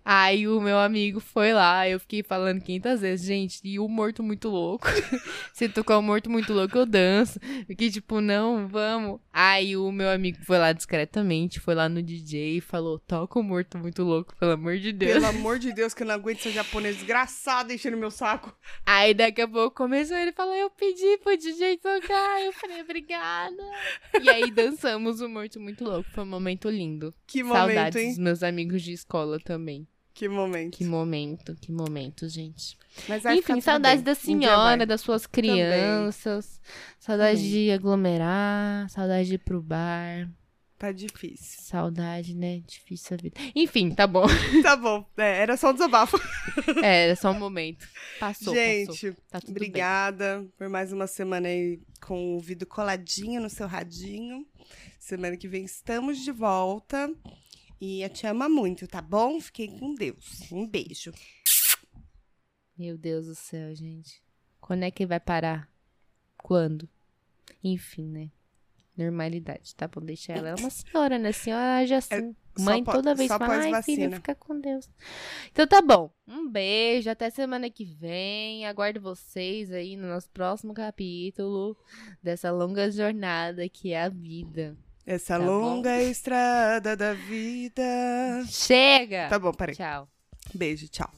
Aí o meu amigo foi lá, eu fiquei falando 500 vezes, gente, e o morto muito louco? Se tocar o morto muito louco, eu danço. Fiquei tipo, não, vamos. Aí o meu amigo foi lá discretamente, foi lá no DJ e falou: toca o morto muito louco, pelo amor de Deus. Pelo amor de Deus, que eu não aguento ser japonês desgraçado enchendo meu saco. Aí daqui a pouco começou, ele falou, eu pedi pro DJ tocar. Eu falei, obrigada. E aí dançamos o Morto Muito Louco. Foi um momento lindo. Que momento, Saudades dos meus amigos de escola também. Que momento. Que momento, que momento, gente. Mas Enfim, saudades bem. da senhora, das suas crianças. Saudade de aglomerar, saudade de ir pro bar. Tá difícil. Saudade, né? Difícil a vida. Enfim, tá bom. tá bom. É, era só um desabafo. É, era só um momento. Passou, passou. Gente, Tá tudo bem. obrigada por mais uma semana aí com o ouvido coladinho no seu radinho. Semana que vem estamos de volta. E eu te amo muito, tá bom? Fiquem com Deus. Um beijo. Meu Deus do céu, gente. Quando é que vai parar? Quando? Enfim, né? Normalidade, tá bom? Deixa ela. É uma senhora, né? Senhora age assim. só Mãe toda vez fala, ai, filha, pós-vacina." fica com Deus. Então tá bom. Um beijo, até semana que vem. Aguardo vocês aí no nosso próximo capítulo dessa longa jornada que é a vida. Essa Tá bom. longa estrada da vida. Chega! Tá bom, peraí. Tchau. Beijo, tchau.